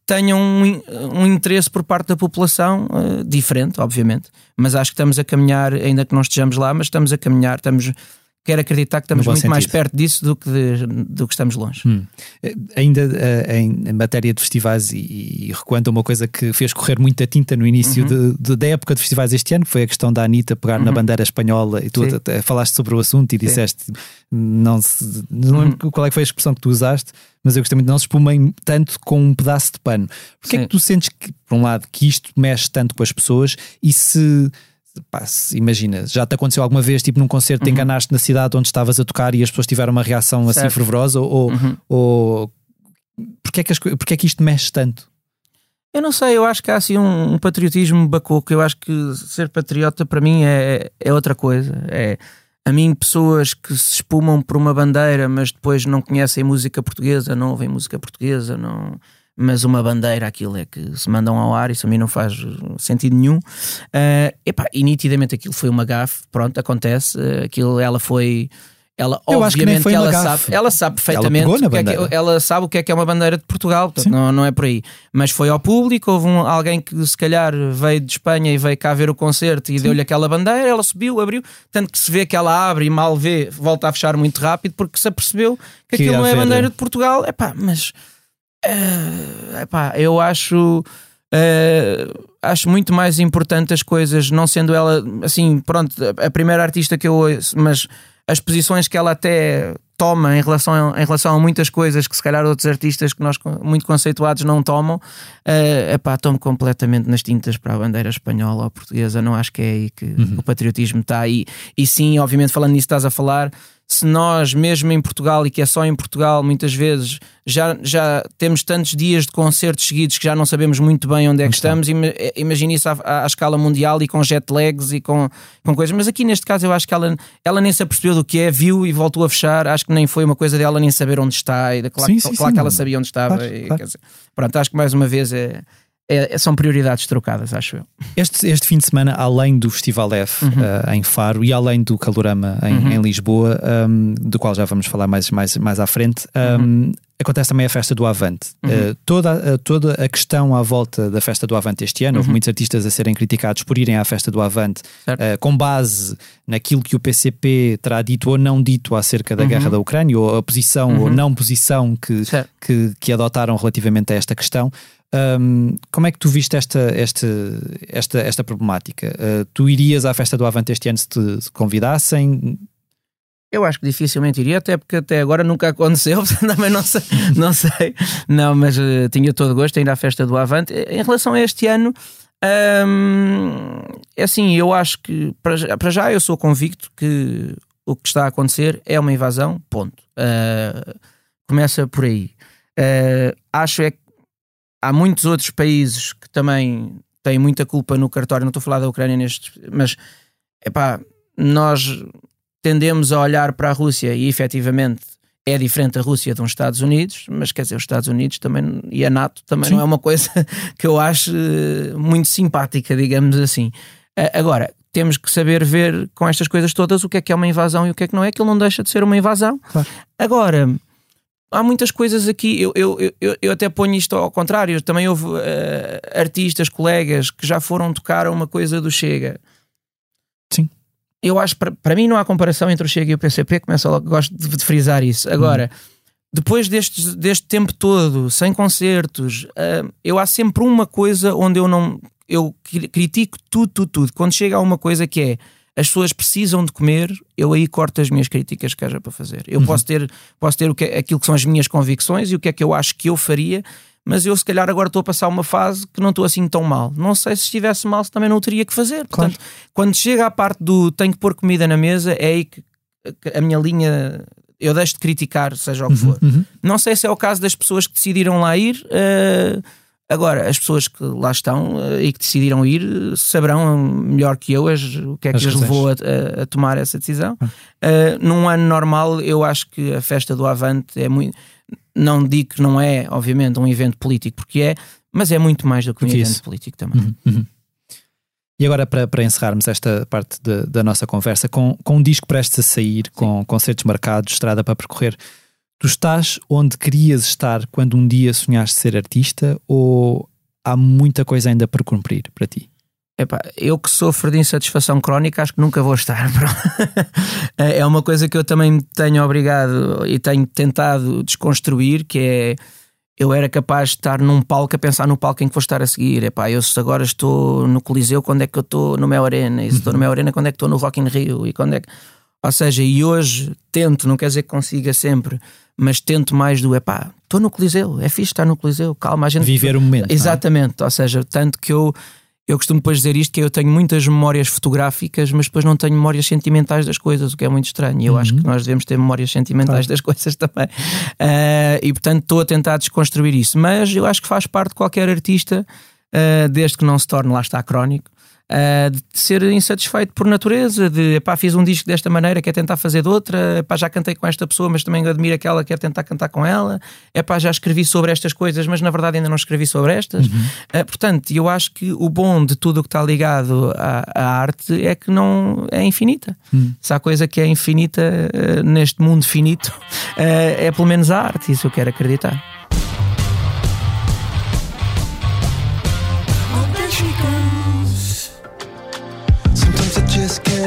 tenham um, um, interesse por parte da população uh, diferente, obviamente. Mas acho que estamos a caminhar, ainda que não estejamos lá, mas estamos a caminhar, estamos quero acreditar que estamos muito sentido. mais perto disso do que, de, do que estamos longe. Hum. Eh, ainda uh, em, matéria de festivais, e, e recuando uma coisa que fez correr muita tinta no início uhum. de, de, da época de festivais este ano, foi a questão da Anitta pegar uhum. na bandeira espanhola e tu até falaste sobre o assunto e disseste, não, se, não lembro uhum. qual é que foi a expressão que tu usaste, mas eu gostei muito, não se espumem tanto com um pedaço de pano. Porquê é que tu sentes que, por um lado, que isto mexe tanto com as pessoas e se pá, imagina, já te aconteceu alguma vez, tipo num concerto, uhum. te enganaste na cidade onde estavas a tocar e as pessoas tiveram uma reação assim certo. assim fervorosa? Ou, uhum. ou porquê, é que as, porquê é que isto mexe tanto? Eu não sei, eu acho que há assim um, um patriotismo bacoco. Eu acho que ser patriota para mim é, é outra coisa. É a mim, pessoas que se espumam por uma bandeira, mas depois não conhecem música portuguesa, não ouvem música portuguesa, não mas uma bandeira, aquilo é que se mandam ao ar, isso a mim não faz sentido nenhum. Uh, epá, e nitidamente aquilo foi uma gafe, pronto, acontece. Uh, aquilo, ela foi. Ela, Eu obviamente, que, ela, sabe, ela sabe perfeitamente ela, que é que, ela sabe o que é que é uma bandeira de Portugal, portanto, não, não é por aí. Mas foi ao público, houve um, alguém que se calhar veio de Espanha e veio cá ver o concerto e deu-lhe aquela bandeira, ela subiu, abriu, tanto que se vê que ela abre e mal vê, volta a fechar muito rápido porque se apercebeu que, que aquilo não é a bandeira de Portugal. É pá, mas Uh, epá, eu acho. Uh, acho muito mais importante as coisas, não sendo ela assim, pronto, a primeira artista que eu ouço, mas as posições que ela até toma em relação, a, em relação a muitas coisas que se calhar outros artistas que nós muito conceituados não tomam, uh, epá, tomo completamente nas tintas para a bandeira espanhola ou portuguesa, não acho que é aí que uhum. o patriotismo está aí. E sim, obviamente, falando nisso, estás a falar se nós, mesmo em Portugal, e que é só em Portugal, muitas vezes já, já temos tantos dias de concertos seguidos que já não sabemos muito bem onde é que estamos. Eh, imagine isso à, à, escala mundial e com jet lags e com, com coisas. Mas aqui neste caso eu acho que ela, ela nem se apercebeu do que é, viu e voltou a fechar. Acho que nem foi uma coisa dela nem saber onde está. E claro, sim, sim, claro sim, que ela sabia onde estava. Claro, e, claro. Dizer, pronto, acho que mais uma vez é é, é, são prioridades trocadas, acho eu. Este, este fim de semana, além do Festival F uhum. uh, em Faro e além do Calorama em, uhum. em Lisboa, um, do qual já vamos falar mais, mais, mais à frente, um, uhum. acontece também a festa do Avante. Uh, toda, uh, toda a questão à volta da festa do Avante este ano, houve uhum. muitos artistas a serem criticados por irem à festa do Avante com base naquilo que o PCP terá dito ou não dito acerca da guerra uhum. da Ucrânia, ou a posição ou não posição que, que, que adotaram relativamente a esta questão. Um, como é que tu viste esta, esta, esta, esta problemática? Uh, tu irias à festa do Avante este ano se te convidassem? Eu acho que dificilmente iria, até porque até agora nunca aconteceu, (laughs) também não sei, não sei. Não, mas uh, tinha todo gosto ainda a festa do Avante. Em relação a este ano, um, é assim, eu acho que para já, para já eu sou convicto que o que está a acontecer é uma invasão, ponto. Uh, começa por aí. Uh, acho é que há muitos outros países que também têm muita culpa no cartório, não estou a falar da Ucrânia neste, mas epá, nós tendemos a olhar para a Rússia e efetivamente é diferente a Rússia de uns Estados Unidos, mas quer dizer, os Estados Unidos também e a NATO também Sim. não é uma coisa (laughs) que eu acho eh, muito simpática, digamos assim. Agora, temos que saber ver com estas coisas todas o que é que é uma invasão e o que é que não é, que ele não deixa de ser uma invasão. Claro. Agora, há muitas coisas aqui, eu, eu, eu, eu até ponho isto ao contrário, também houve uh, artistas, colegas que já foram tocar uma coisa do Chega. Sim. Eu acho, para mim não há comparação entre o Chega e o PCP, começo logo, gosto de, de frisar isso. Agora, hum. depois deste, deste tempo todo, sem concertos, uh, eu há sempre uma coisa onde eu não, eu critico tudo, tudo, tudo. Quando chega a uma coisa que é as pessoas precisam de comer, eu aí corto as minhas críticas que haja para fazer. Eu uhum. posso ter, posso ter o que, é, aquilo que são as minhas convicções e o que é que eu acho que eu faria, mas eu se calhar agora estou a passar uma fase que não estou assim tão mal. Não sei se estivesse mal, se também não o teria que fazer. Claro. Portanto, quando chega à parte do tenho que pôr comida na mesa, é aí que a minha linha eu deixo de criticar, seja o que uhum, for. Uhum. Não sei se é o caso das pessoas que decidiram lá ir. Uh, Agora, as pessoas que lá estão uh, e que decidiram ir saberão melhor que eu as, o que é que as levou a, a, a, tomar essa decisão. Uh, num ano normal, eu acho que a festa do Avante é muito. Não digo que não é, obviamente, um evento político, porque é, mas é muito mais do que um evento isso. político também. Uhum, uhum. E agora, para, para encerrarmos esta parte de, da nossa conversa, com, com um disco prestes a sair, Sim. com concertos marcados, estrada para percorrer, Tu estás onde querias estar quando um dia sonhaste ser artista ou há muita coisa ainda por cumprir para ti? Epá, eu que sofro de insatisfação crónica, acho que nunca vou estar. (laughs) é uma coisa que eu também tenho obrigado e tenho tentado desconstruir, que é eu era capaz de estar num palco a pensar no palco em que vou estar a seguir. Epá, eu se agora estou no Coliseu, quando é que eu estou no Mel Arena? E se estou no Mel Arena, quando é que estou no Rock in Rio? E quando é que... Ou seja, e hoje tento, não quer dizer que consiga sempre, mas tento mais do epá, estou no Coliseu, é fixe estar no Coliseu, calma, a gente. Viver o momento. É? Exatamente, é? ou seja, tanto que eu. Eu costumo depois dizer isto: que eu tenho muitas memórias fotográficas, mas depois não tenho memórias sentimentais das coisas, o que é muito estranho. E eu uhum. acho que nós devemos ter memórias sentimentais claro. das coisas (laughs) também. Uh, e portanto estou a tentar desconstruir isso. Mas eu acho que faz parte de qualquer artista, uh, desde que não se torne lá está crónico, Uh, de ser insatisfeito por natureza, de pá, fiz um disco desta maneira, quer tentar fazer de outra, pá, já cantei com esta pessoa, mas também admiro aquela, quer tentar cantar com ela, é pá, já escrevi sobre estas coisas, mas na verdade ainda não escrevi sobre estas. Uhum. Uh, portanto, eu acho que o bom de tudo o que está ligado à, à, arte é que não é infinita. Uhum. Se há coisa que é infinita uh, neste mundo finito, (laughs) é pelo menos a arte, isso eu quero acreditar.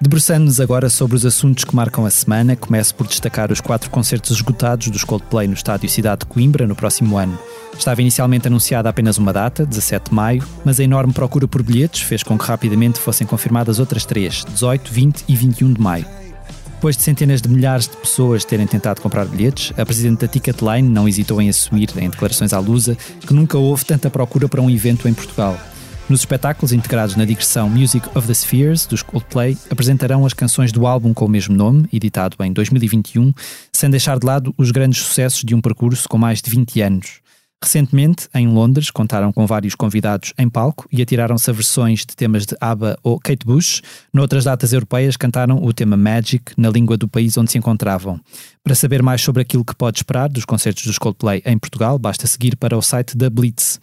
Debruçando-nos agora sobre os assuntos que marcam a semana, começo por destacar os quatro concertos esgotados dos Coldplay no estádio Cidade de Coimbra no próximo ano. Estava inicialmente anunciada apenas uma data, 17 de maio, mas a enorme procura por bilhetes fez com que rapidamente fossem confirmadas outras três, 18, 20 e 21 de maio. Depois de centenas de milhares de pessoas terem tentado comprar bilhetes, a presidente da Ticketline não hesitou em assumir, em declarações à Lusa, que nunca houve tanta procura para um evento em Portugal. Nos espetáculos integrados na digressão Music of the Spheres, dos Coldplay, apresentarão as canções do álbum com o mesmo nome, editado em 2021, sem deixar de lado os grandes sucessos de um percurso com mais de 20 anos. Recentemente, em Londres, contaram com vários convidados em palco e atiraram-se a versões de temas de ABBA ou Kate Bush. Noutras datas europeias, cantaram o tema Magic na língua do país onde se encontravam. Para saber mais sobre aquilo que pode esperar dos concertos dos Coldplay em Portugal, basta seguir para o site da Blitz.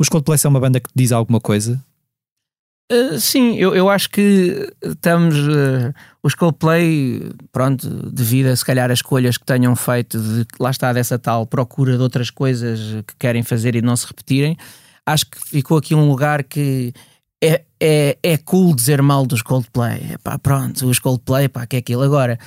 Os Coldplay são uma banda que diz alguma coisa? Uh, sim, eu, eu acho que estamos. Uh, os Coldplay, pronto, devido a se calhar as escolhas que tenham feito, de, lá está dessa tal procura de outras coisas que querem fazer e não se repetirem, acho que ficou aqui um lugar que é, é, é cool dizer mal dos Coldplay. Pá, pronto, os Coldplay, pá, que é aquilo. Agora,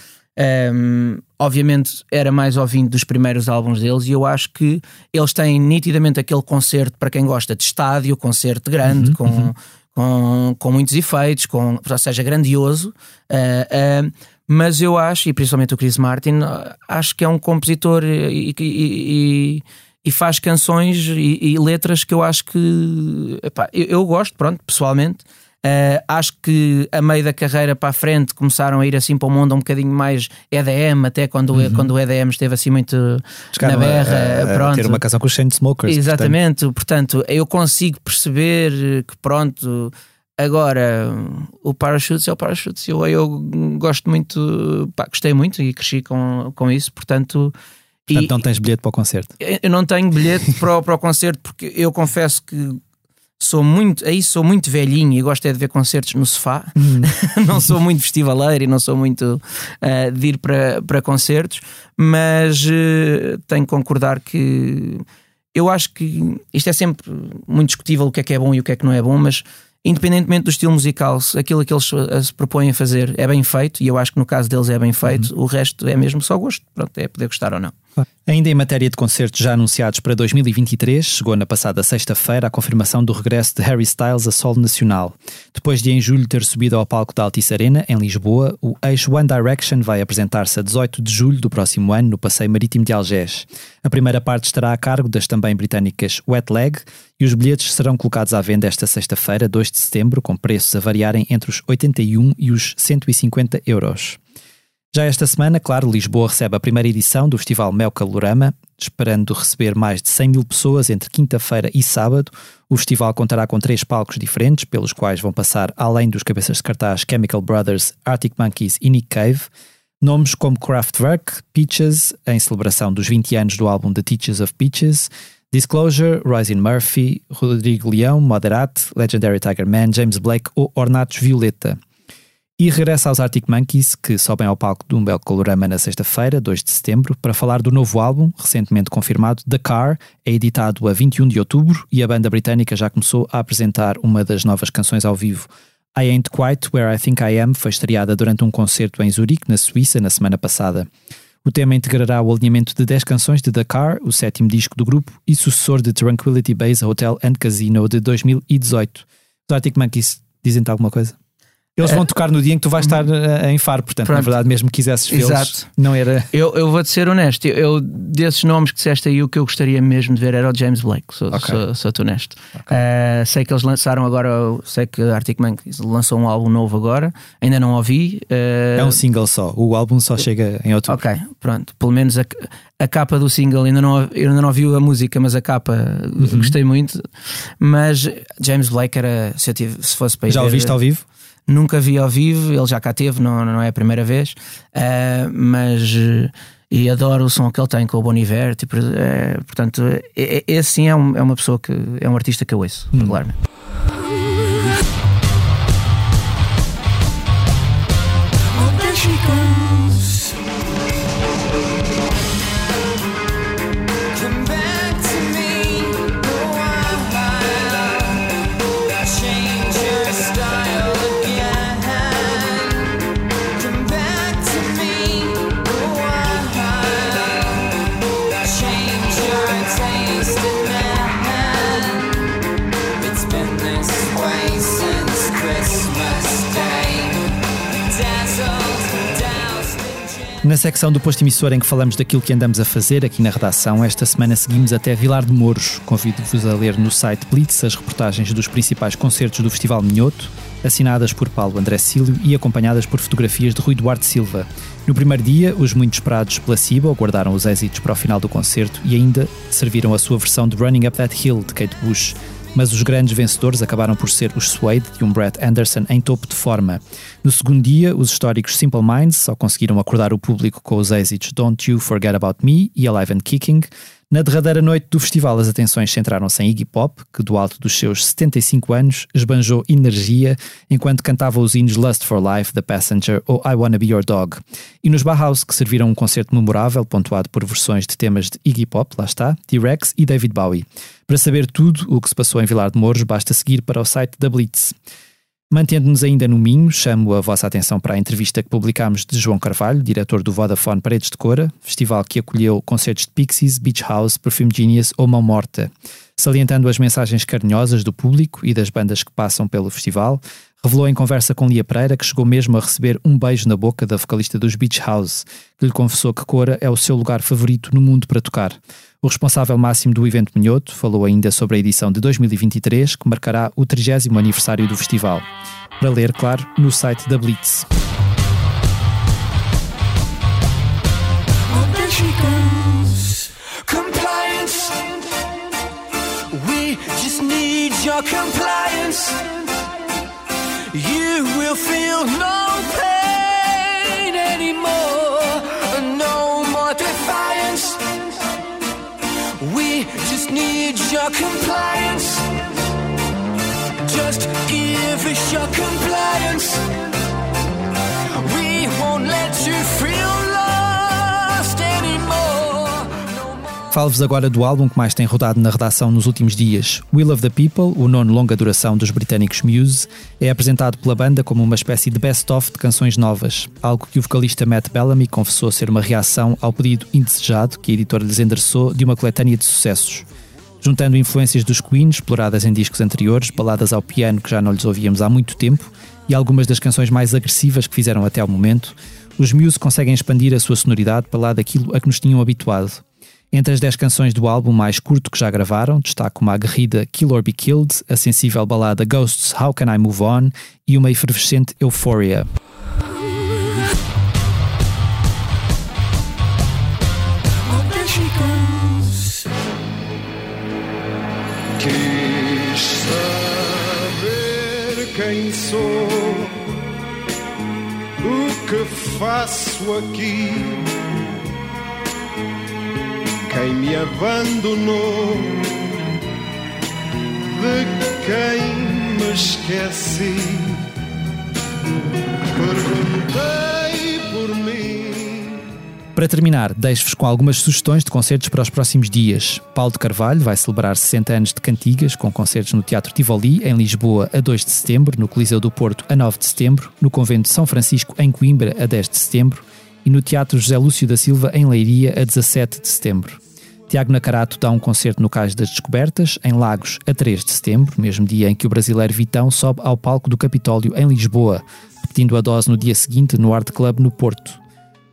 um, obviamente, era mais ouvindo dos primeiros álbuns deles, e eu acho que eles têm nitidamente aquele concerto para quem gosta de estádio, concerto grande, uhum, com, uhum. Com, com muitos efeitos, com, ou seja, grandioso. Uh, uh, mas eu acho, e principalmente o Chris Martin, acho que é um compositor e, e, e, e faz canções e, letras que eu acho que epá, eu, eu, gosto, pronto, pessoalmente. Uh, acho que a meio da carreira para a frente começaram a ir assim para o mundo um bocadinho mais EDM, até quando, uhum. quando o EDM esteve assim muito Chegaram na berra. A, a, a ter uma canção com os Smokers. Exatamente, portanto. portanto, eu consigo perceber que pronto. Agora, o Parachutes é o Parachutes. Eu, eu gosto muito, pá, gostei muito e cresci com, com isso, portanto. Portanto, e, não tens bilhete para o concerto? Eu não tenho bilhete para, para o concerto porque eu confesso que sou muito, aí sou muito velhinho e gosto é de ver concertos no sofá. Hum. (laughs) não sou muito festivaleiro e não sou muito uh, de ir para, para concertos, mas uh, tenho que concordar que eu acho que isto é sempre muito discutível o que é que é bom e o que é que não é bom, mas independentemente do estilo musical, se aquilo que eles se propõem a fazer é bem feito, e eu acho que no caso deles é bem feito, uhum. o resto é mesmo só gosto. Pronto, é poder gostar ou não. Ainda em matéria de concertos já anunciados para 2023, chegou na passada sexta-feira a confirmação do regresso de Harry Styles a solo nacional. Depois de em julho ter subido ao palco da Altice Arena, em Lisboa, o eixo One Direction vai apresentar-se a 18 de julho do próximo ano no Passeio Marítimo de Algés. A primeira parte estará a cargo das também britânicas Wet Leg e os bilhetes serão colocados à venda esta sexta-feira, 2 de setembro, com preços a variarem entre os 81 e os 150 euros. Já esta semana, claro, Lisboa recebe a primeira edição do Festival Mel Calorama, esperando receber mais de 100 mil pessoas entre quinta-feira e sábado. O festival contará com três palcos diferentes, pelos quais vão passar, além dos cabeças de cartaz Chemical Brothers, Arctic Monkeys e Nick Cave, nomes como Kraftwerk, Peaches, em celebração dos 20 anos do álbum The Teachers of Peaches, Disclosure, Roisin Murphy, Rodrigo Leão, Moderat, Legendary Tiger Man, James Blake ou Ornatos Violeta. E regressa aos Arctic Monkeys, que sobem ao palco do Umbel Colorama na sexta-feira, 2 de setembro, para falar do novo álbum, recentemente confirmado, The Car, é editado a 21 de outubro e a banda britânica já começou a apresentar uma das novas canções ao vivo. I Ain't Quite Where I Think I Am foi estreada durante um concerto em Zurique, na Suíça, na semana passada. O tema integrará o alinhamento de 10 canções de Car, o sétimo disco do grupo, e sucessor de Tranquility Base Hotel and Casino de 2018. Os Arctic Monkeys dizem-te alguma coisa? Eles vão tocar no dia em que tu vais estar em Faro, portanto, Pronto. na verdade, mesmo que quisesses vê-los, não era. Eu, eu vou-te ser honesto, eu, eu, desses nomes que disseste aí, o que eu gostaria mesmo de ver era o James Blake, sou, okay. sou, sou honesto. Okay. Uh, sei que eles lançaram agora, sei que a Arctic Monkeys lançou um álbum novo agora, ainda não ouvi. Uh... É um single só, o álbum só chega em outubro. Ok, pronto, pelo menos a, a capa do single, ainda não, eu ainda não ouvi a música, mas a capa uhum. gostei muito. Mas James Blake era, se, eu tive, se fosse para Já ver, ouviste ao vivo? Nunca vi ao vivo, ele já cá teve, não, não é a primeira vez, uh, mas e adoro o som que ele tem com o Boniver, tipo, é, portanto, esse sim é, um, é, uma pessoa que é um artista que eu ouço, hum. regularmente. Secção do posto emissor em que falamos daquilo que andamos a fazer aqui na redação, esta semana seguimos até Vilar de Mouros. Convido-vos a ler no site Blitz as reportagens dos principais concertos do Festival Minhoto, assinadas por Paulo André Cílio e acompanhadas por fotografias de Rui Duarte Silva. No primeiro dia, os muito esperados Placebo guardaram os êxitos para o final do concerto e ainda serviram a sua versão de Running Up That Hill de Kate Bush mas os grandes vencedores acabaram por ser os Suede e um Brett Anderson em topo de forma. No segundo dia, os históricos Simple Minds só conseguiram acordar o público com os êxitos Don't You Forget About Me e Alive and Kicking. Na derradeira noite do festival, as atenções centraram-se em Iggy Pop, que do alto dos seus 75 anos esbanjou energia enquanto cantava os hinos Lust for Life, The Passenger ou I Wanna Be Your Dog. E nos Bauhaus, que serviram um concerto memorável, pontuado por versões de temas de Iggy Pop, lá está, T-Rex e David Bowie. Para saber tudo o que se passou em Vilar de Mouros, basta seguir para o site da Blitz. Mantendo-nos ainda no Minho, chamo a vossa atenção para a entrevista que publicámos de João Carvalho, diretor do Vodafone Paredes de Cora, festival que acolheu concertos de Pixies, Beach House, Perfume Genius ou Mão Morta, salientando as mensagens carinhosas do público e das bandas que passam pelo festival, revelou em conversa com Lia Pereira que chegou mesmo a receber um beijo na boca da vocalista dos Beach House, que lhe confessou que Cora é o seu lugar favorito no mundo para tocar. O responsável máximo do evento Minhoto falou ainda sobre a edição de 2023, que marcará o 30 aniversário do festival. Para ler, claro, no site da Blitz. You will feel no pain anymore, no more defiance. We just need your compliance. Just give us your compliance. We won't let you feel Falo-vos agora do álbum que mais tem rodado na redação nos últimos dias. Will of the People, o nono longa duração dos britânicos Muse, é apresentado pela banda como uma espécie de best-of de canções novas, algo que o vocalista Matt Bellamy confessou ser uma reação ao pedido indesejado que a editora lhes endereçou de uma coletânea de sucessos. Juntando influências dos Queen, exploradas em discos anteriores, baladas ao piano que já não lhes ouvíamos há muito tempo, e algumas das canções mais agressivas que fizeram até ao momento, os Muse conseguem expandir a sua sonoridade para lá daquilo a que nos tinham habituado. Entre as 10 canções do álbum mais curto que já gravaram, destaco uma aguerrida Kill or Be Killed, a sensível balada Ghosts How Can I Move On e uma efervescente Euphoria. Quis saber quem sou, o que faço aqui quem me abandonou, de quem me esqueci. Perguntei por mim. Para terminar, deixo-vos com algumas sugestões de concertos para os próximos dias. Paulo de Carvalho vai celebrar 60 anos de cantigas, com concertos no Teatro Tivoli, em Lisboa, a 2 de setembro, no Coliseu do Porto, a 9 de setembro, no Convento de São Francisco, em Coimbra, a 10 de setembro, e no Teatro José Lúcio da Silva, em Leiria, a 17 de setembro. Tiago Nacarato dá um concerto no Cais das Descobertas, em Lagos, a 3 de setembro, mesmo dia em que o brasileiro Vitão sobe ao palco do Capitólio, em Lisboa, repetindo a dose no dia seguinte no Art Club, no Porto.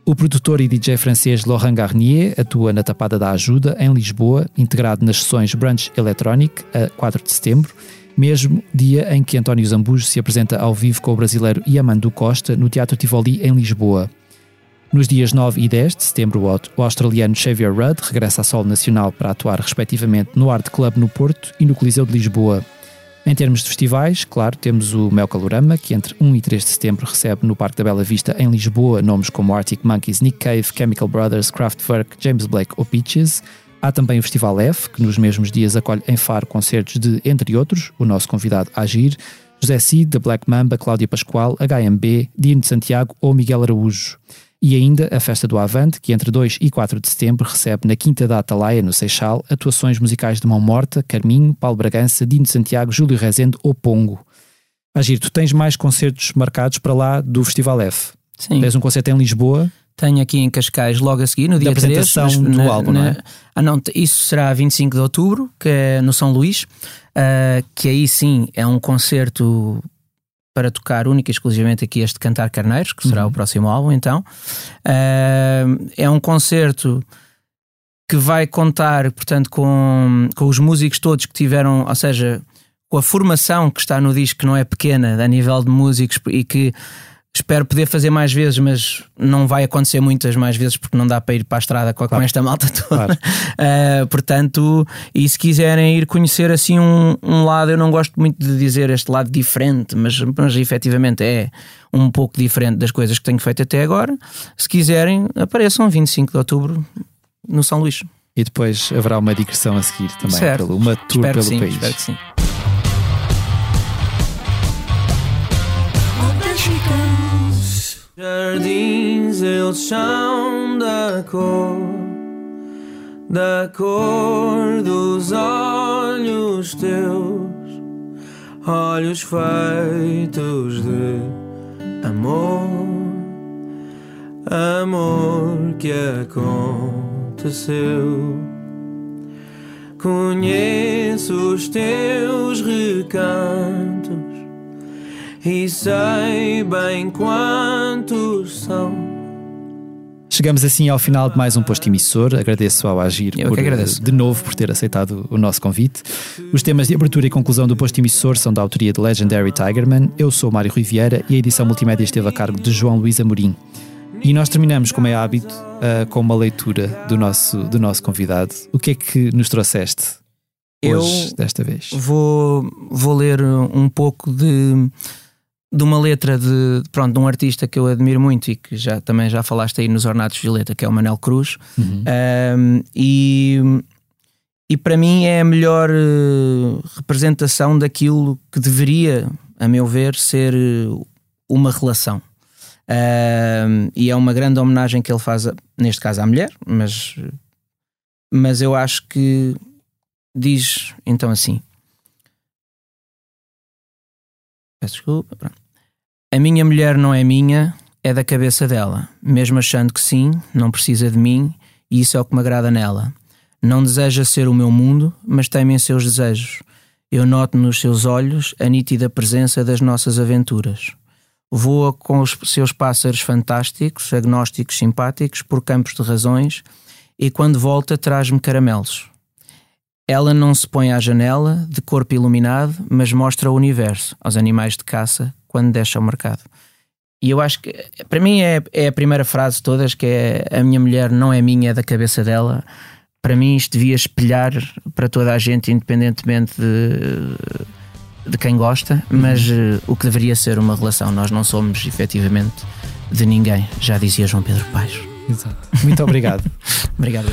O produtor e DJ francês Laurent Garnier atua na Tapada da Ajuda, em Lisboa, integrado nas sessões Brunch Electronic, a 4 de setembro, mesmo dia em que António Zambujo se apresenta ao vivo com o brasileiro Yamandu Costa no Teatro Tivoli, em Lisboa. Nos dias 9 e 10 de setembro, o australiano Xavier Rudd regressa a solo nacional para atuar respectivamente no Art Club no Porto e no Coliseu de Lisboa. Em termos de festivais, claro, temos o Mel Calorama, que entre 1 e 3 de setembro recebe no Parque da Bela Vista, em Lisboa, nomes como Arctic Monkeys, Nick Cave, Chemical Brothers, Kraftwerk, James Blake ou Peaches. Há também o Festival F, que nos mesmos dias acolhe em Faro concertos de, entre outros, o nosso convidado Agir, José Cid, da Black Mamba, Cláudia Pascoal, HMB, Dino de Santiago ou Miguel Araújo. E ainda a Festa do Avante, que entre 2 e 4 de setembro recebe na Quinta da Atalaia, no Seixal, atuações musicais de Mão Morta, Carminho, Paulo Bragança, Dino Santiago, Júlio Rezende ou Pongo. Agir, tu tens mais concertos marcados para lá do Festival F. Sim. Tens um concerto em Lisboa. Tenho aqui em Cascais logo a seguir, no dia apresentação 3, do álbum, não é? Ah, não, isso será 25 de outubro, que é no São Luís, uh, que aí sim é um concerto para tocar única e exclusivamente aqui este Cantar Carneiros, que será uhum. o próximo álbum, então. Uh, é um concerto que vai contar, portanto, com, com os músicos todos que tiveram, ou seja, com a formação que está no disco, que não é pequena, a nível de músicos e que Espero poder fazer mais vezes, mas não vai acontecer muitas mais vezes porque não dá para ir para a estrada com, claro. esta malta toda. Claro. Uh, (laughs) portanto, e se quiserem ir conhecer assim um, um, lado, eu não gosto muito de dizer este lado diferente, mas, mas efetivamente é um pouco diferente das coisas que tenho feito até agora. Se quiserem, apareçam 25 de outubro no São Luís. E depois haverá uma digressão a seguir também, Certo. pelo, uma tour Espero pelo sim, país. espero que sim. Jardins eles são da cor, da cor dos olhos teus, olhos feitos de amor, amor que aconteceu. Conheço os teus recantos e sei bem quantos são. Chegamos assim ao final de mais um posto emissor. Agradeço ao Agir Eu por, que agradeço. de novo por ter aceitado o nosso convite. Os temas de abertura e conclusão do posto emissor são da autoria de Legendary Tigerman. Eu sou Mário Rui Vieira e a edição multimédia esteve a cargo de João Luís Amorim. E nós terminamos, como é hábito, ah, com uma leitura do nosso, do nosso convidado. O que é que nos trouxeste Eu hoje, desta vez? vou, vou ler um pouco de, de uma letra de, pronto, de um artista que eu admiro muito e que já, também já falaste aí nos Ornatos Violeta, que é o Manel Cruz. Uhum. Um, e, e para mim é a melhor eh, representação daquilo que deveria, a meu ver, ser eh, uma relação. Um, e é uma grande homenagem que ele faz, a- neste caso à mulher, mas, mas eu acho que diz então assim. Peço desculpa. pronto. A minha mulher não é minha, é da cabeça dela. Mesmo achando que sim, não precisa de mim, e isso é o que me agrada nela. Não deseja ser o meu mundo, mas teme em seus desejos. Eu noto nos seus olhos a nítida presença das nossas aventuras. Voa com os seus pássaros fantásticos, agnósticos simpáticos, por campos de razões, e quando volta traz-me caramelos. Ela não se põe à janela, de corpo iluminado, mas mostra o universo aos animais de caça quando deixa ao mercado. E eu acho que, para mim, é, é a primeira frase de todas que é a minha mulher não é minha, é da cabeça dela. Para mim, isto devia espelhar para toda a gente, independentemente de, de quem gosta, mas eh, o que deveria ser uma relação. Nós não somos, efetivamente, de ninguém, já dizia João Pedro Paes. Exato. Muito obrigado. (laughs) Obrigado.